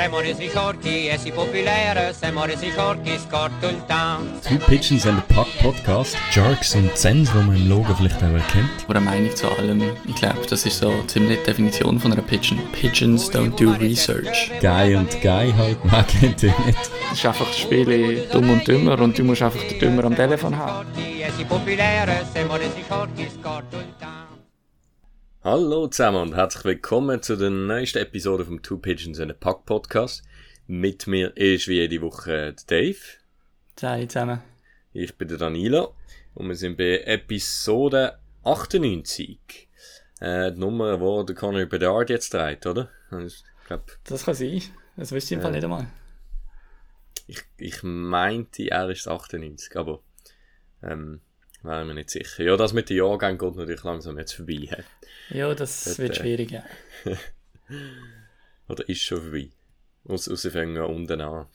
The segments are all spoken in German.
Siamo resi forti e si popolare, siamo resi forti, scorto il town. Two Pigeons and a Puck Podcast. Jerks und Zens, die man im Logo vielleicht auch erkennt. Oder eine Meinung zu allem. Ich glaube, das ist so ziemlich die Definition von einer Pigeon. Pigeons don't do research. Guy und Guy halt, man kennt ihn nicht. Es ist einfach das Spiel dumm und dümmer und du musst einfach den Dümmer am Telefon haben. Forti e si popolare, siamo resi forti, scorto il town. Hallo zusammen und herzlich willkommen zu der neuesten Episode vom Two Pigeons and a Puck Podcast. Mit mir ist wie jede Woche Dave, Sei zusammen. ich bin der Danilo und wir sind bei Episode 98. Äh, die Nummer, wo der Conor Bedard jetzt trägt, oder? Ich glaube, Das kann sein. Das wüsste ich im Fall nicht einmal. ich, ich meinte, er ist 98, aber ähm, wäre mir nicht sicher. Ja, das mit den Jahrgängen geht natürlich langsam jetzt vorbei. hä? Ja, das Dort, wird äh, schwierig, ja. Oder ist schon vorbei. Aus, aus fangen unten an.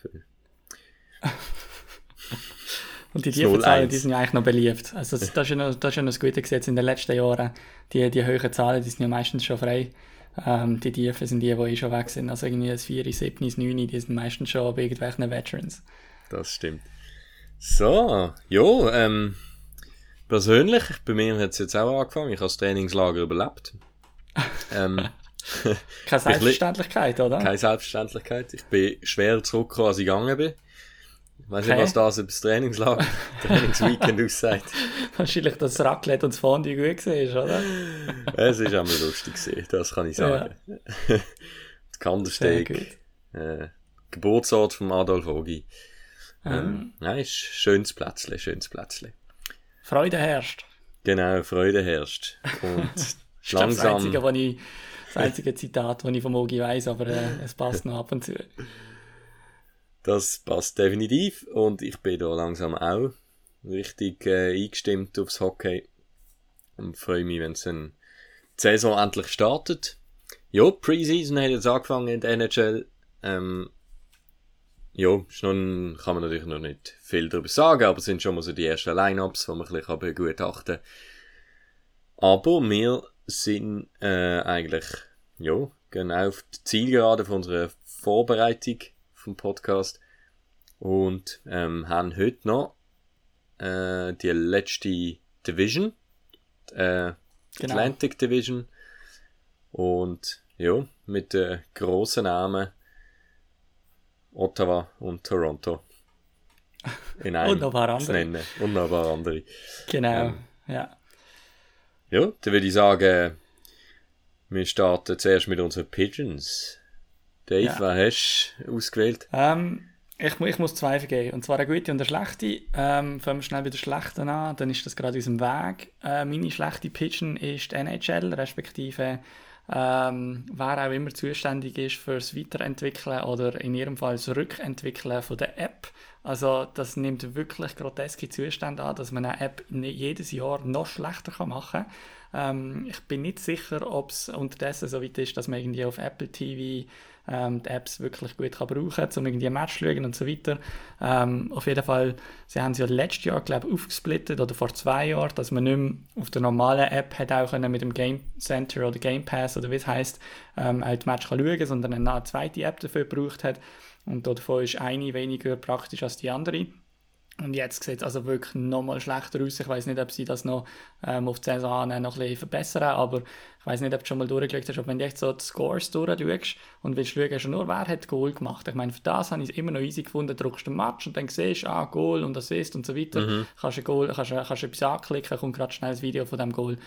Und die das tiefen Zahlen, 0-1. die sind ja eigentlich noch beliebt. Also das, das, ist ja noch, das ist ja noch das Gute gesetzt in den letzten Jahren. Die, die höheren Zahlen, die sind ja meistens schon frei. Ähm, die tiefen sind die, die eh schon weg sind. Also irgendwie das 4, 7, 9, die sind meistens schon bei irgendwelchen Veterans. Das stimmt. So, ja, ähm, persönlich, bei mir hat es jetzt auch angefangen. Ich habe das Trainingslager überlebt. ähm, Keine Selbstverständlichkeit, oder? keine Selbstverständlichkeit. Ich bin schwerer zurückgekommen, als ich gegangen bin. Ich weiß nicht, Okay. was das über das Trainingslager, Trainingsweekend aussagt. Wahrscheinlich, dass das Raclette und das Fondue gut war, oder? Es ist einmal lustig gewesen, das kann ich sagen. Die Kandersteg, äh, Geburtsort von Adolf Ogi. Ähm, Nein, ist schönes Plätzle, schönes Plätzle. Freude herrscht. Genau, Freude herrscht. Und Das ist glaub, das langsam, einzige, was ich, das einzige Zitat, das ich vom Ogi weiss, aber äh, es passt noch ab und zu. das passt definitiv. Und ich bin da langsam auch richtig äh, eingestimmt aufs Hockey. Und freue mich, wenn es die Saison endlich startet. Ja, Preseason hat jetzt angefangen in der NHL. Ähm, ja, noch, kann man natürlich noch nicht viel darüber sagen, aber es sind schon mal so die ersten Lineups, die man ein bisschen begutachten kann. Aber wir sind äh, eigentlich, ja, genau auf die Zielgerade von unserer Vorbereitung vom Podcast und ähm, haben heute noch äh, die letzte Division, die, äh, Genau. Atlantic Division und ja, mit den grossen Namen Ottawa und Toronto in einem Und noch ein paar andere. nennen. Und noch ein paar andere. Genau, Ähm. ja. Ja, dann würde ich sagen, wir starten zuerst mit unseren Pigeons. Dave, Ja. wer hast du ausgewählt? Ähm, ich, ich muss zwei vergeben. Und zwar eine gute und eine schlechte. Ähm, fangen wir schnell bei der schlechten an, dann ist das gerade aus dem Weg. Äh, meine schlechte Pigeon ist die NHL, respektive ähm, wer auch immer zuständig ist fürs Weiterentwickeln oder in ihrem Fall das Rückentwickeln von der App. Also das nimmt wirklich groteske Zustände an, dass man eine App jedes Jahr noch schlechter kann machen kann. Ähm, ich bin nicht sicher, ob es unterdessen so weit ist, dass man irgendwie auf Apple TV ähm, die Apps wirklich gut kann brauchen kann, um irgendwie Match zu schauen und so weiter. Ähm, auf jeden Fall, sie haben es ja letztes Jahr, glaube ich, aufgesplittet oder vor zwei Jahren, dass man nicht mehr auf der normalen App hat auch können mit dem Game Center oder Game Pass oder wie es heisst, ähm, auch die Match kann schauen sondern eine zweite App dafür gebraucht hat. Und davon ist eine weniger praktisch als die andere. Und jetzt sieht es also wirklich nochmal schlechter aus. Ich weiß nicht, ob sie das noch ähm, auf die Saison noch ein bisschen verbessern, aber ich weiß nicht, ob du schon mal durchgeschaut hast, ob wenn du echt so die Scores durchschaust und willst schauen, nur, wer hat Goal gemacht. Ich meine, für das habe ich es immer noch easy gefunden, drückst den Match und dann siehst du, ah, Goal und Assist und so weiter. Kannst, ein Goal, kannst, kannst etwas anklicken, kommt gerade schnell das Video von dem Goal.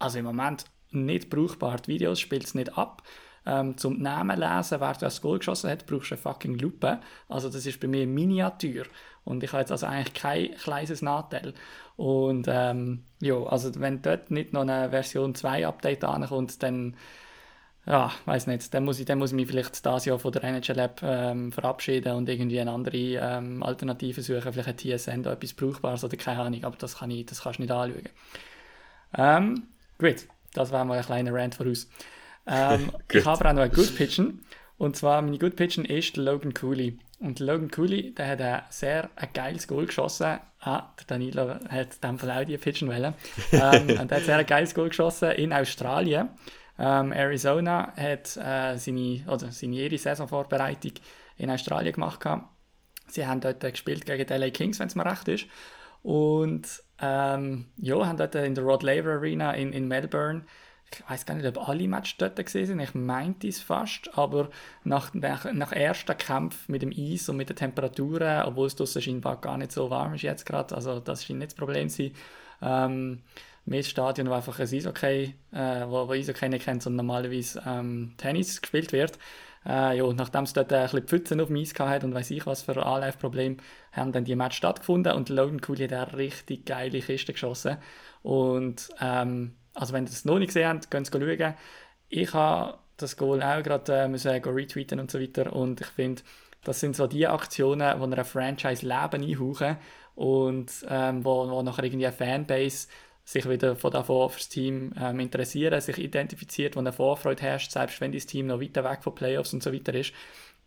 Also im Moment nicht brauchbar. Die Videos spielt es nicht ab. Ähm, zum Namen lesen, wer das Goal geschossen hat, brauchst du eine fucking Lupe. Also das ist bei mir Miniatur. Und ich habe jetzt also eigentlich kein kleines Nachteil. Und ähm, ja, also wenn dort nicht noch eine Version 2 Update ankommt, dann ja, weiß nicht, dann muss ich, dann muss ich mich vielleicht das Jahr von der NHL App ähm, verabschieden und irgendwie eine andere ähm, Alternative suchen, vielleicht ein TSN da etwas Brauchbares oder keine Ahnung, aber das, kann ich, das kannst du nicht anschauen. Ähm, gut, das war mal ein kleiner Rant voraus. Ähm, ich habe aber auch noch einen Good Pitchen. Und zwar, meine Good Pitchen ist Logan Cooley. Und der Logan Cooley, der hat ein sehr ein geiles Goal geschossen. Ah, der Danilo hat in dem Fall auch die Pitchen wollen. ähm, und er hat sehr ein geiles Goal geschossen in Australien. Ähm, Arizona hat äh, seine, oder seine ihre Saisonvorbereitung in Australien gemacht. Gehabt. Sie haben dort gespielt gegen die LA Kings, wenn es mir recht ist. Und ähm, ja, haben dort in der Rod Laver Arena in, in Melbourne ich weiß gar nicht, ob alle Matches dort sind, ich meinte es fast, aber nach, nach, nach ersten Kampf mit dem Eis und mit den Temperaturen, obwohl es draussen scheinbar gar nicht so warm ist jetzt gerade, also das scheint nicht das Problem zu sein, ähm, mit Stadion, wo einfach ein Eishockey, äh, wo, wo Eishockey nicht kennt, sondern normalerweise ähm, Tennis gespielt wird. Äh, ja, nachdem es dort ein bisschen Pfützen auf dem Eis hat und weiß ich was für Anlaufprobleme, haben dann die Match stattgefunden und Logan Cooley hat eine richtig geile Kiste geschossen. Und ähm, also wenn ihr das noch nicht gesehen habt, könnt ihr schauen. Ich habe das Goal auch gerade äh, müssen retweeten und so weiter. Und ich finde, das sind so die Aktionen, die einer Franchise Leben einhauchen und ähm, wo, wo nachher irgendwie eine Fanbase sich wieder von davon fürs Team ähm, interessieren, sich identifiziert, wo eine Vorfreude herrscht, selbst wenn das Team noch weiter weg von Playoffs und so weiter ist.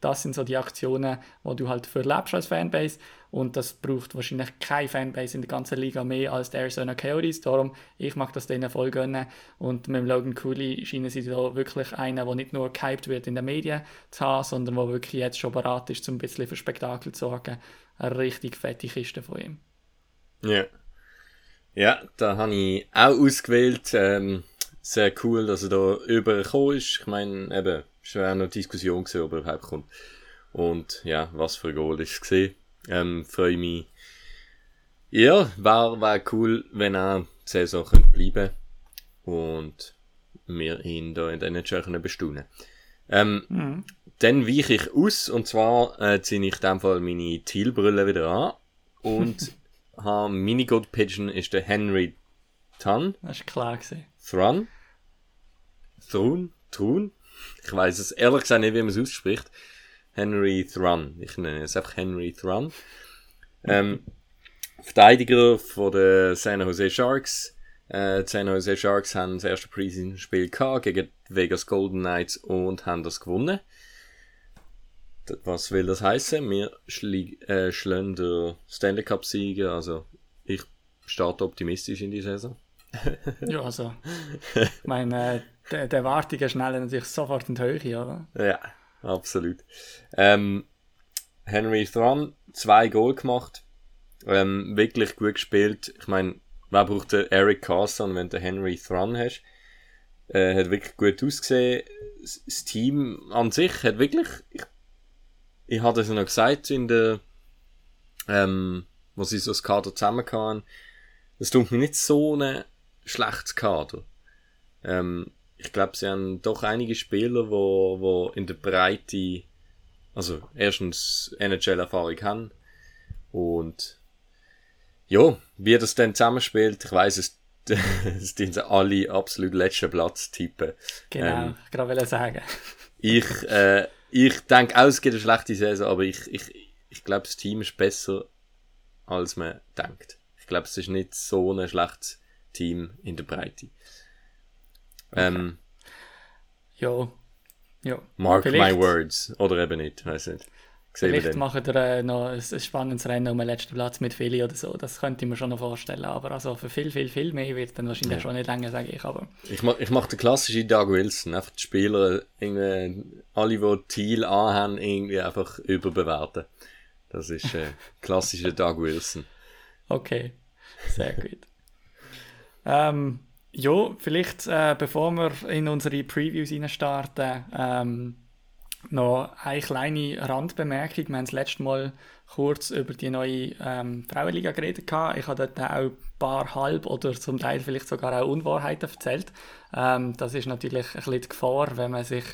Das sind so die Aktionen, die du halt verlebst als Fanbase und das braucht wahrscheinlich keine Fanbase in der ganzen Liga mehr als die Arizona Coyotes, darum, ich mag das denen voll gönnen und mit dem Logan Cooley scheinen sie da wirklich einer, der nicht nur gehypt wird in den Medien zu haben, sondern der wirklich jetzt schon bereit ist, um ein bisschen für Spektakel zu sorgen. Eine richtig fette Kiste von ihm. Ja. Ja, da habe ich auch ausgewählt. Ähm, sehr cool, dass er da übergekommen ist. Ich meine, eben, es war auch noch Diskussion gewesen, ob er überhaupt kommt. Und ja, was für ein Goal ist es gesehen. Ähm, freue mich. Ja, war, war cool, wenn er die Saison könnte bleiben und wir ihn da in der NHL können bestaunen. Ähm, mhm. Dann weiche ich aus und zwar äh, ziehe ich in dem Fall meine Thielbrille wieder an und habe Minigod Pigeon ist der Henry Tan. Das ist klar gewesen. Thrun. Thrun. Thrun. Ich weiß es ehrlich gesagt nicht, wie man es ausspricht. Henry Thrun. Ich nenne es einfach Henry Thrun. Ähm, Verteidiger von den San Jose Sharks. Äh, die San Jose Sharks haben das erste Preseason-Spiel gegen die Vegas Golden Knights und haben das gewonnen. Was will das heißen? Wir äh, schlagen den Stanley Cup-Sieger, also ich starte optimistisch in die Saison. ja, also, ich meine, der, der Erwartungen schnell natürlich sofort in die Höhe, oder? Ja, absolut. Ähm, Henry Thran, zwei Goal gemacht. Ähm, wirklich gut gespielt. Ich meine, wer braucht den Eric Carson, wenn du Henry Thran hast? Äh, hat wirklich gut ausgesehen. Das Team an sich hat wirklich, ich, ich hatte es ja noch gesagt in der, ähm, wo sie so das Kader zusammenkamen, das tut mir nicht so ein schlechtes Kader. Ähm, ich glaube, sie haben doch einige Spieler, wo, wo in der Breite, also erstens NHL-Erfahrung haben und ja, wie das dann zusammenspielt, ich weiß es, es sind alle absolut letzten Platz tippen. Genau, ähm, ich gerade sagen. ich, äh, ich denke auch, es gibt eine schlechte Saison, aber ich, ich, ich glaube, das Team ist besser, als man denkt. Ich glaube, es ist nicht so ein schlechtes Team in der Breite. Ähm, ja. ja. Mark Vielleicht. my words. Oder eben nicht, weiß nicht. Vielleicht machen wir äh, noch ein, ein spannendes Rennen um den letzten Platz mit Philly oder so. Das könnte ich mir schon noch vorstellen. Aber also für viel, viel, viel mehr wird dann wahrscheinlich ja. schon nicht länger, sage ich. Aber. Ich mache ich mach den klassischen Doug Wilson. Einfach die Spieler, irgendwie, alle, die Thiel anhaben, irgendwie einfach überbewerten. Das ist äh, klassischer Doug Wilson. Okay, sehr gut. ähm, ja, vielleicht äh, bevor wir in unsere Previews starten, ähm, noch eine kleine Randbemerkung. Wir haben das letzte Mal kurz über die neue ähm, Frauenliga geredet. Ich habe dort auch ein paar Halb- oder zum Teil vielleicht sogar auch Unwahrheiten erzählt. Ähm, das ist natürlich ein bisschen die Gefahr, wenn man sich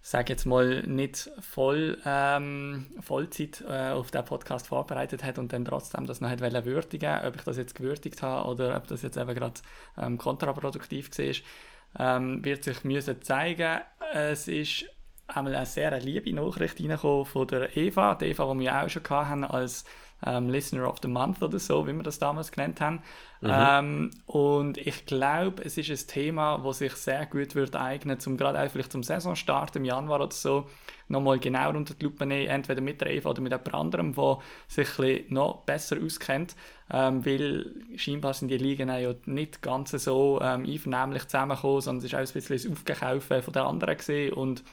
sage jetzt mal, nicht voll ähm, Vollzeit äh, auf den Podcast vorbereitet hat und dann trotzdem das noch hat würdigen ob ich das jetzt gewürdigt habe oder ob das jetzt eben gerade ähm, kontraproduktiv war, ähm, wird sich müssen zeigen. Es ist einmal eine sehr liebe Nachricht reingekommen von der Eva, die Eva, die wir auch schon hatten als ähm, Listener of the Month oder so, wie wir das damals genannt haben. Mhm. Ähm, und ich glaube, es ist ein Thema, das sich sehr gut wird eignen, zum gerade auch vielleicht zum Saisonstart im Januar oder so, nochmal genauer unter die Lupe nehmen, entweder mit der Eva oder mit jemand anderem, der sich ein noch besser auskennt, ähm, weil scheinbar sind die Ligen ja nicht ganz so ähm, einvernehmlich zusammengekommen, sondern es ist auch ein bisschen das Aufgekaufen von der anderen gesehen und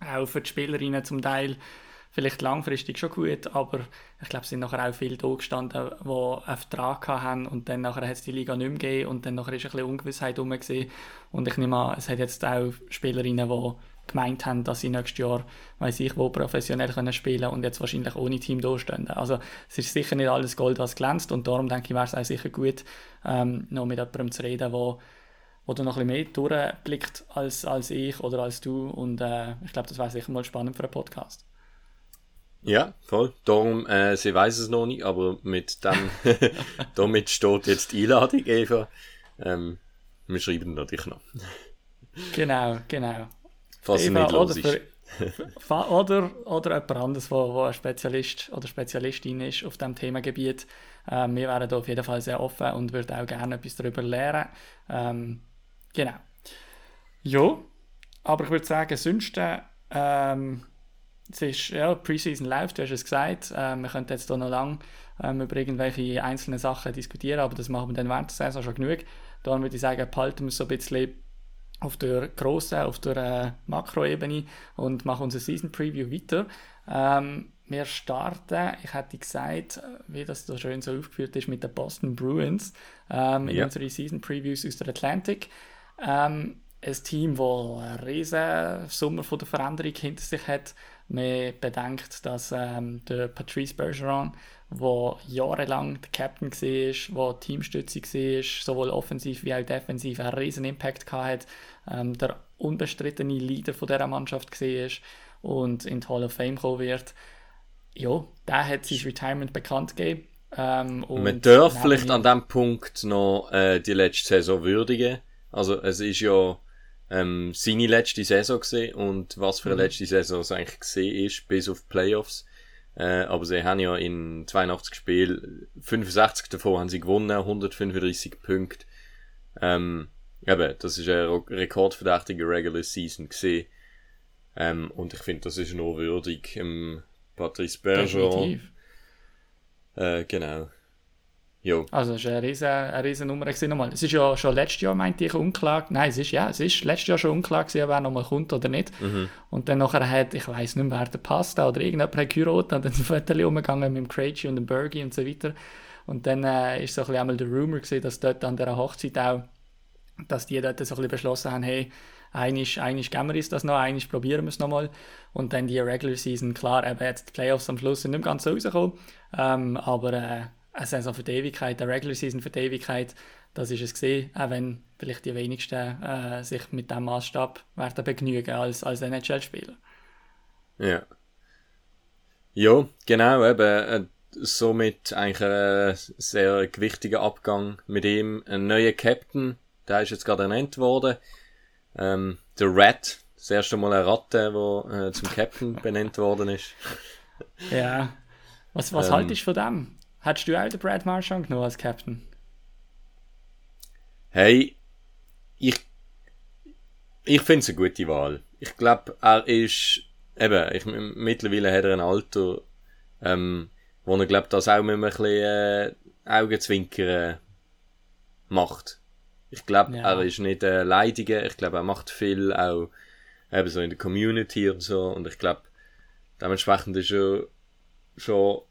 auch für die Spielerinnen zum Teil vielleicht langfristig schon gut, aber ich glaube, es sind nachher auch viele da gestanden, die einen Vertrag haben und dann nachher hat es die Liga nicht mehr gegeben und dann nachher ist ein bisschen Ungewissheit rum und ich nehme an, es hat jetzt auch Spielerinnen, die gemeint haben, dass sie nächstes Jahr, weiß ich wo, professionell können spielen und jetzt wahrscheinlich ohne Team dastehen. Also es ist sicher nicht alles Gold, was glänzt und darum denke ich, wäre es auch sicher gut, ähm, noch mit jemandem zu reden, wo du noch ein bisschen mehr durchblickt als, als ich oder als du und äh, ich glaube, das wäre sicher mal spannend für einen Podcast. Ja, voll. Darum, äh, sie weiß es noch nicht, aber mit dem, damit steht jetzt die Einladung, Eva. Ähm, wir schreiben natürlich noch. Genau, genau. Falls Eva, nicht los oder, für, oder, oder jemand anderes, der ein Spezialist oder Spezialistin ist auf diesem Themengebiet. Ähm, wir wären da auf jeden Fall sehr offen und würden auch gerne etwas darüber lernen. Ähm, genau. Ja, aber ich würde sagen, sonst ähm, es ist, ja, Preseason läuft, du hast es gesagt. Ähm, wir könnten jetzt hier noch lange ähm, über irgendwelche einzelnen Sachen diskutieren, aber das machen wir dann während der Saison schon genug. Darum würde ich sagen, behalten wir es so ein bisschen auf der grossen, auf der äh, Makroebene und machen unser Season Preview weiter. Ähm, wir starten, ich hätte gesagt, wie das so schön so aufgeführt ist, mit den Boston Bruins ähm, in ja. unseren Season Previews aus der Atlantic. Ähm, ein Team, das einen riesen Sommer von der Veränderung hinter sich hat. Man bedenkt, dass ähm, der Patrice Bergeron, der jahrelang der Captain war, der Teamstütze war, sowohl offensiv wie auch defensiv, einen riesen Impact hatte, ähm, der unbestrittene Leader von dieser Mannschaft war und in die Hall of Fame kommen wird. Ja, der hat sein Retirement bekannt gegeben. Ähm, Man darf vielleicht an diesem Punkt noch äh, die letzte Saison würdigen. Also es ist ja ähm, seine letzte Saison gesehen und was für eine mhm. letzte Saison es eigentlich gesehen ist, bis auf Playoffs. Äh, aber sie haben ja in 82 Spielen 65 davon haben sie gewonnen, 135 Punkte. Ähm, eben, das ist ein rekordverdächtige Regular Season gesehen. Ähm, und ich finde, das ist nur würdig. Ähm, Patrice Bergeron. Äh, genau. Jo. Also es war eine riesen, eine riesen Nummer. Nochmal. Es ist ja schon letztes Jahr, meinte ich, unklar. Nein, es ist ja, es ist letztes Jahr schon unklar gewesen, wer nochmal kommt oder nicht. Mhm. Und dann nachher hat, ich weiß nicht mehr, wer der Pasta oder irgendjemand hat geheiratet und dann ein Foto umgegangen mit dem Krejci und dem Bergie und so weiter. Und dann äh, ist so ein bisschen einmal der Rumor gewesen, dass dort an dieser Hochzeit auch, dass die dort so ein bisschen beschlossen haben, hey, eigentlich, eigentlich geben wir uns das noch, eigentlich probieren wir es nochmal. Und dann die Regular Season, klar, eben jetzt die Playoffs am Schluss sind nicht ganz so rausgekommen, ähm, aber äh, eine Saison für die Ewigkeit, eine Regular Season für die Ewigkeit, das ist es gesehen, auch wenn vielleicht die wenigsten äh, sich mit dem Maßstab werden begnügen als, als NHL-Spieler. Ja. Ja, genau, eben, äh, somit eigentlich ein sehr gewichtiger Abgang mit ihm. Ein neuer Captain, der ist jetzt gerade ernannt worden. Ähm, der Rat, das erste Mal eine Ratte, der äh, zum Captain benannt worden ist. Ja. Was, was ähm, haltest du von dem? Hättest du auch den Brad Marchand genommen als Captain? Hey, ich, ich finde es eine gute Wahl. Ich glaube, er ist, eben, ich, mittlerweile hat er ein Alter, ähm, wo er, glaube das auch mit ein bisschen äh, Augenzwinkern macht. Ich glaube, ja. er ist nicht äh, Leidiger, ich glaube, er macht viel auch eben so in der Community und so und ich glaube, dementsprechend ist er schon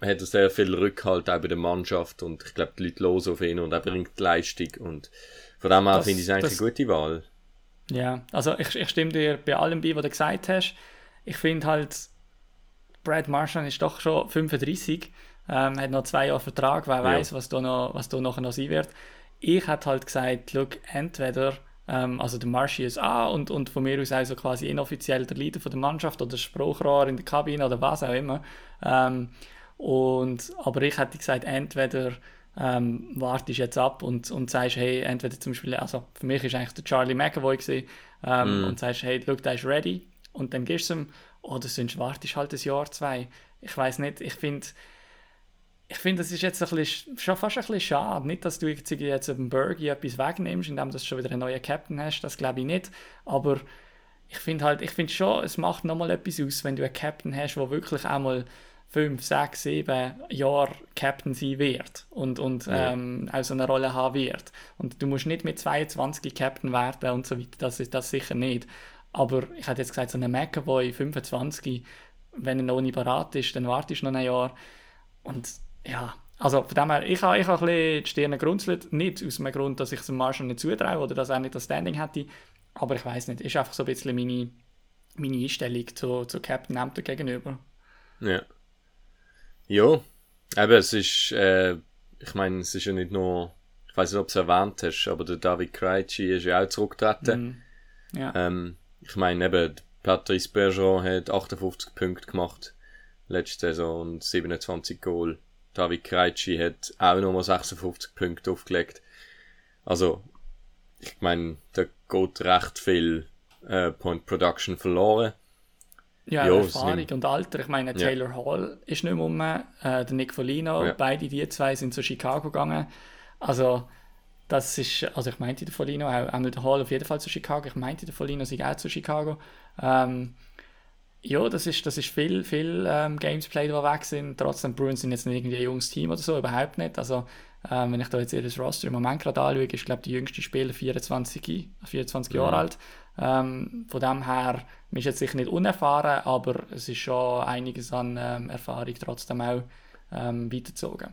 hat er sehr viel Rückhalt auch bei der Mannschaft und ich glaube, die Leute los auf ihn und er bringt die Leistung und von dem her finde ich es eigentlich das, eine gute Wahl. Ja, also ich, ich stimme dir bei allem bei, was du gesagt hast. Ich finde halt, Brad Marchand ist doch schon 35, ähm, hat noch zwei Jahre Vertrag, wer ja. weiß, was da noch, was da nachher noch sein wird. Ich hätte halt gesagt, look, entweder ähm, also der Marshy ist A und, und von mir aus auch so quasi inoffiziell der Leader von der Mannschaft oder Spruchrohr in der Kabine oder was auch immer. Ähm, und, aber ich hätte gesagt, entweder ähm, wartest jetzt ab und, und sagst, hey, entweder zum Beispiel, also für mich ist eigentlich der Charlie McAvoy gewesen, ähm, mm. und sagst, hey, look, der ist ready und dann gehst du ihm, oder sonst wartest halt ein Jahr, zwei. Ich weiß nicht, ich finde, ich finde, das ist jetzt ein bisschen, schon fast ein bisschen schade. Nicht, dass du jetzt dem Bergie etwas wegnimmst, indem du schon wieder einen neuen Captain hast, das glaube ich nicht. Aber ich finde halt, ich finde schon, es macht nochmal etwas aus, wenn du einen Captain hast, der wirklich einmal fünf, sechs, sieben Jahre Captain sein wird und, und ja. ähm, auch so eine Rolle haben wird. Und du musst nicht mit 22 Captain werden und so weiter, das ist das sicher nicht. Aber ich hätte jetzt gesagt, so ein McAvoy 25, wenn er noch nicht bereit ist, dann wartest du noch ein Jahr. Und ja, also von dem her, ich habe, ich habe ein bisschen die Stirne gerunzelt, nicht aus dem Grund, dass ich es dem Marshall nicht zutraue oder dass er nicht das Standing hätte, aber ich weiß nicht, ist einfach so ein bisschen meine, meine Einstellung zu, zu Captain Ämter gegenüber. Ja. Ja, eben, es ist, äh, ich meine, es ist ja nicht nur, ich weiß nicht, ob du es erwähnt hast, aber der David Krejci ist ja auch zurückgetreten. Mm. Ja. Ähm, ich meine, eben, Patrice Bergeron hat 58 Punkte gemacht letzte Saison und 27 Goal. David Krejci hat auch nochmal 56 Punkte aufgelegt. Also, ich meine, da geht recht viel äh, Point Production verloren. Ja, ja Erfahrung und Alter. Ich meine, Taylor ja. Hall ist nicht mehr um, äh, der Nick Folino, ja. beide die zwei sind zu Chicago gegangen. Also, das ist, also ich meinte der Folino, auch einmal der Hall auf jeden Fall zu Chicago, ich meinte der Folino sei auch zu Chicago. Ähm, ja, das ist, das ist viel, viel ähm, Gamesplay, die weg sind. Trotzdem, Bruins sind jetzt nicht irgendwie ein junges Team oder so, überhaupt nicht. Also, ähm, wenn ich da jetzt ihr Roster im Moment gerade anschaue, ist, glaube die jüngste Spieler 24, 24 Jahre alt. Ähm, von dem her, man ist jetzt sicher nicht unerfahren, aber es ist schon einiges an ähm, Erfahrung trotzdem auch ähm, weitergezogen.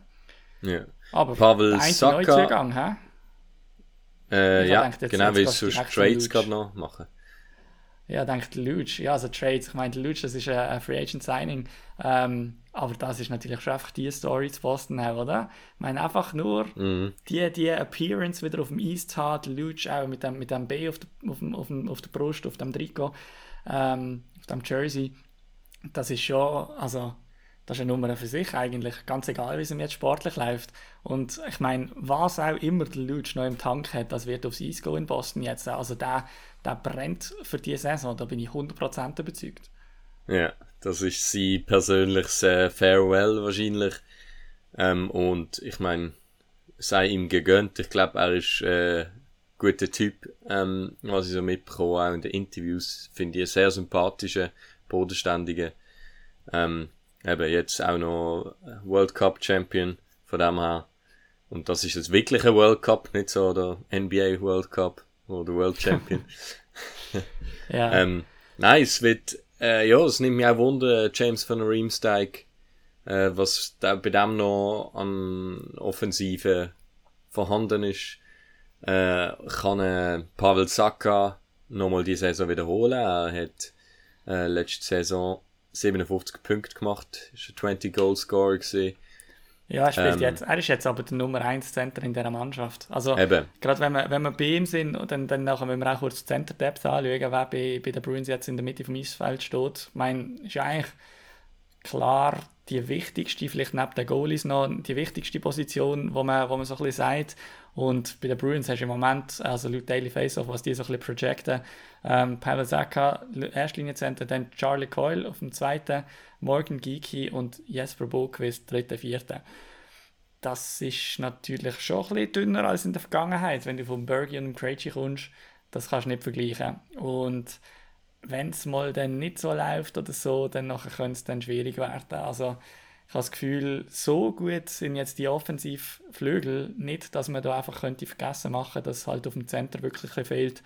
Ja. Aber Pavel einzige Neuzugang, hä? Äh, ja, gedacht, genau, wie es sonst Trades gerade noch machen. Ja, denkt Luge. Ja, also Trades, ich meine, Luge, das ist ein Free Agent Signing. Ähm, aber das ist natürlich schon einfach die Story zu Boston haben, oder? Ich meine, einfach nur mhm. die, die Appearance wieder auf dem zu haben, Luge auch mit dem, mit dem B auf, der, auf, dem, auf, dem, auf der Brust, auf dem Trikot, ähm, auf dem Jersey, das ist schon, also das ist eine Nummer für sich eigentlich, ganz egal, wie es ihm jetzt sportlich läuft. Und ich meine, was auch immer der Luge noch im Tank hat, das wird aufs Eis gehen in Boston jetzt. Also der, der brennt für diese Saison, da bin ich 100% überzeugt. Ja, das ist sein persönliches äh, Farewell wahrscheinlich. Ähm, und ich meine, sei ihm gegönnt. Ich glaube, er ist äh, guter Typ, ähm, was ich so mitbekomme, auch in den Interviews, finde ich einen sehr sympathischen, bodenständigen. Ähm, eben jetzt auch noch World Cup Champion von dem her. Und das ist jetzt wirklich ein World Cup, nicht so der NBA World Cup oder World Champion. ja. ähm, nein, es wird, äh, ja, es nimmt mich auch Wunder, James van Riemsdijk, äh, was da bei dem noch an Offensive vorhanden ist. Äh, kann äh, Pavel Saka nochmal die Saison wiederholen. Er hat äh, letzte Saison 57 Punkte gemacht, ist ein 20 Goal Scorer gewesen. Ja, er, spielt ähm, jetzt, er ist jetzt aber der Nummer 1 Center in dieser Mannschaft. Also, eben. gerade wenn wir, wenn wir bei ihm sind, dann, dann nachher müssen wir auch kurz Center Depth anschauen, wer bei, bei den Bruins jetzt in der Mitte vom Eisfeld steht. Ich meine, ist ja eigentlich klar die wichtigste, vielleicht neben den Goalies noch, die wichtigste Position, wo man, wo man so ein bisschen sagt. Und bei den Bruins hast du im Moment, also laut Daily Faceoff, was die so ein bisschen projecten, ähm, Pavel Zaka, Erstlinienzentrum, dann Charlie Coyle auf dem zweiten, Morgan Geeky und Jesper Boquist, dritte, vierte. Das ist natürlich schon ein bisschen dünner als in der Vergangenheit. Wenn du vom Bergie und Krejci kommst, das kannst du nicht vergleichen. Und wenn es mal dann nicht so läuft oder so, dann könnte es dann schwierig werden. Also ich habe das Gefühl, so gut sind jetzt die Offensivflügel nicht, dass man da einfach könnte vergessen machen, dass es halt auf dem Center wirklich fehlt.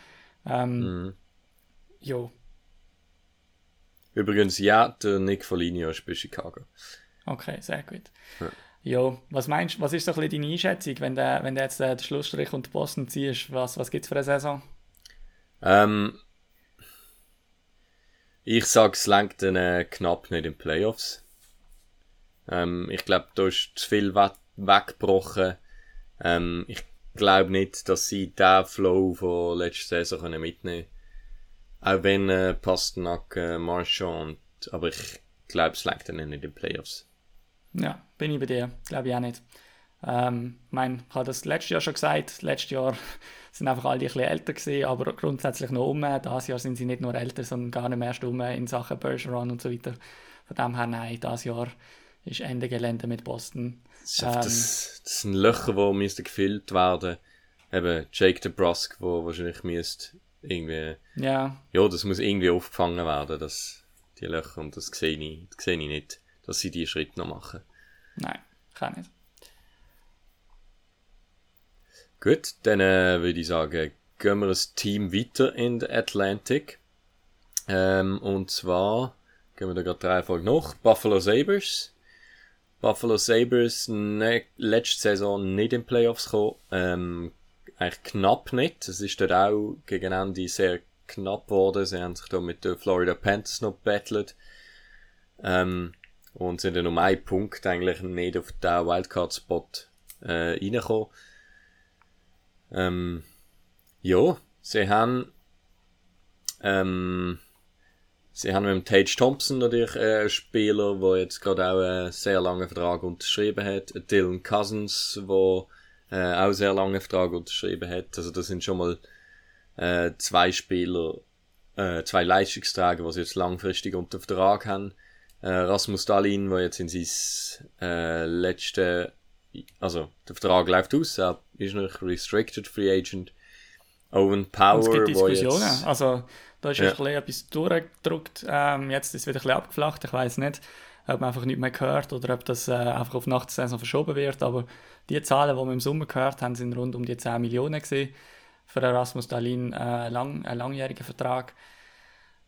Ähm, mhm. Ja. Übrigens, ja, der Nick Foligno ist bei Chicago. Okay, sehr gut. Ja. Ja, was meinst was ist so ein bisschen deine Einschätzung, wenn du wenn der jetzt den Schlussstrich und Boston ziehst? Was, was gibt es für eine Saison? Ähm, ich sage, es lenkt dann äh, knapp nicht in den Playoffs. Ähm, ich glaube, da ist zu viel we weggebrochen. Ähm, ich glaube nicht, dass sie den Flow von letzter Saison können mitnehmen können. Auch wenn äh, Pasternak, äh, Marchand, aber ich glaube, es lenkt dann nicht in den Playoffs. Ja, bin ich bei dir. Glaube ich auch nicht. Ähm, ich meine, ich habe das letztes Jahr schon gesagt. Letztes Jahr sind einfach alle ein bisschen älter gewesen, aber grundsätzlich noch um. Dieses Jahr sind sie nicht nur älter, sondern gar nicht mehr stumm in Sachen Bergeron und so weiter. Von dem her, nein, dieses Jahr ist Ende Gelände mit Boston. Das, ähm, das, das sind Löcher, die müssten gefüllt werden. Eben Jake DeBrusk, wo wahrscheinlich müsste irgendwie. Ja. Ja, das muss irgendwie aufgefangen werden, dass die Löcher und das sehe ich, das sehe ich nicht, dass sie die Schritte noch machen. Nein, kann nicht. Gut, dann äh, würde ich sagen, gehen wir ein Team weiter in der Atlantic. Ähm, und zwar gehen wir da gerade drei Folgen noch. Buffalo Sabres. Buffalo Sabres ne letzte Saison nicht in Playoffs gekommen. Ähm, eigentlich knapp nicht. Es ist dort auch gegen Ende sehr knapp geworden. Sie haben sich da mit den Florida Panthers noch gebettelt. Ähm, und sind dann um einen Punkt eigentlich nicht auf den Wildcard-Spot äh, reingekommen. Ähm, ja, sie haben, ähm, sie haben mit dem Tage Thompson natürlich äh, einen Spieler, der jetzt gerade auch einen sehr langen Vertrag unterschrieben hat. Dylan Cousins, der äh, auch sehr langen Vertrag unterschrieben hat. Also das sind schon mal äh, zwei Spieler, äh, zwei Leistungsträger, die sie jetzt langfristig unter Vertrag haben. Äh, Rasmus Dahlin, der jetzt in sein äh, letzte also der Vertrag läuft aus, er ist noch Restricted Free Agent. Owen Power, Und es gibt Diskussionen. Jetzt... Also da ist ja. ein etwas durchgedruckt. Ähm, jetzt ist es wieder ein bisschen abgeflacht. Ich weiß nicht, ob man einfach nicht mehr gehört oder ob das äh, einfach auf Nachtsaison verschoben wird. Aber die Zahlen, die wir im Sommer gehört haben, sind rund um die 10 Millionen gewesen. Für Erasmus Dahlin äh, lang, ein langjähriger Vertrag.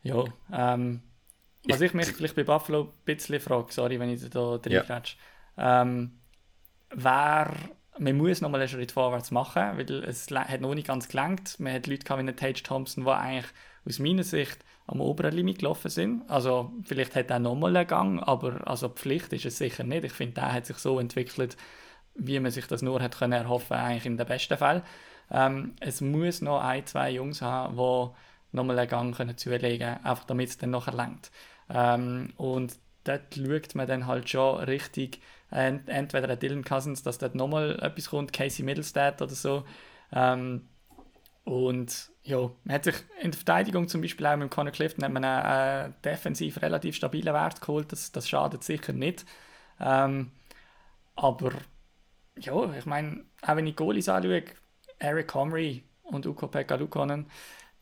Ja, ähm, was ich mich vielleicht bei Buffalo ein bisschen frage, sorry, wenn ich da drin ja. ähm, wer, man muss nochmal einen Schritt vorwärts machen, weil es hat noch nicht ganz gelangt. Man hat Leute wie Tage Thompson, die eigentlich aus meiner Sicht am oberen Limit gelaufen sind. Also vielleicht hat er nochmal einen Gang, aber also Pflicht ist es sicher nicht. Ich finde, der hat sich so entwickelt, wie man sich das nur hat können erhoffen, eigentlich in den besten Fall. Ähm, es muss noch ein, zwei Jungs haben, die nochmal einen Gang können zulegen können, einfach damit es dann nachher langt. Ähm, und dort schaut man dann halt schon richtig entweder ein Dylan Cousins, dass dort nochmal etwas kommt, Casey Middlestad oder so. Ähm, und ja, man hat sich in der Verteidigung zum Beispiel auch mit Connor Clifton hat man einen, äh, defensiv relativ stabilen Wert geholt, das, das schadet sicher nicht. Ähm, aber ja, ich meine, auch wenn ich Goalies anschaue, Eric Comrie und Uko Pekka Lukonen,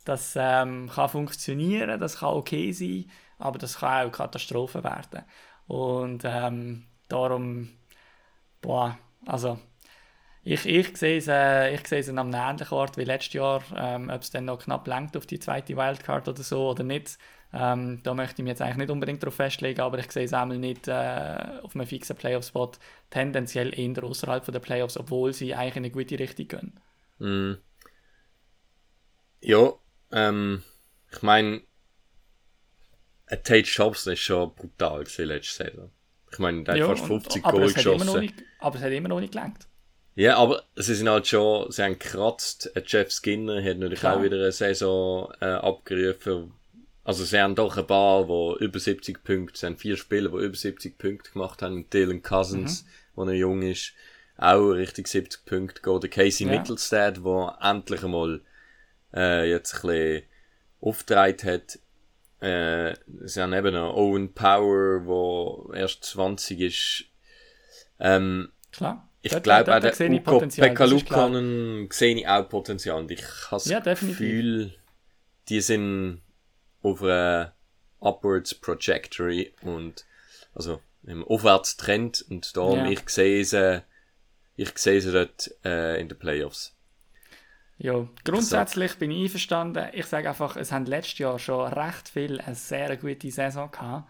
das ähm, kann funktionieren, das kann okay sein, aber das kann auch Katastrophe werden. Und ähm, Darum, boah, also ich, ich sehe es, äh, ich sehe es an einem ähnlichen Ort wie letztes Jahr. Ähm, Ob es dann noch knapp lenkt auf die zweite Wildcard oder so oder nicht, ähm, da möchte ich mich jetzt eigentlich nicht unbedingt darauf festlegen, aber ich sehe es einmal nicht äh, auf einem fixen Playoff-Spot, tendenziell eher außerhalb der Playoffs, obwohl sie eigentlich in eine gute Richtung gehen. Mm. Ja, ähm, ich meine, Tage Jobs ist schon brutal letzte Saison. Ich meine, der ja, hat fast 50 und, Goal geschossen. Nicht, aber es hat immer noch nicht gelangt. Ja, aber sie sind halt schon, sie haben gekratzt. Jeff Skinner hat natürlich Klar. auch wieder eine Saison äh, abgerufen. Also sie haben doch ein paar, die über 70 Punkte, sie haben vier Spieler, die über 70 Punkte gemacht haben. Dylan Cousins, mhm. der jung ist, auch richtig 70 Punkte geht. Der Casey ja. Mittelstadt, der endlich einmal äh, jetzt ein bisschen aufgetragen hat äh, sie haben eben noch Owen Power, der erst 20 ist. Ähm, Klar. Ich glaube auch, der Uko Pekalukanen sehe ich auch Potenzial. Und ich habe ja, das Gefühl, die sind auf einer Upwards Trajectory und also im Aufwärtstrend und darum ja. ich sehe sie, ich sehe sie dort äh, in den Playoffs. Ja, grundsätzlich bin ich einverstanden. Ich sage einfach, es haben letztes Jahr schon recht viel eine sehr gute Saison gehabt.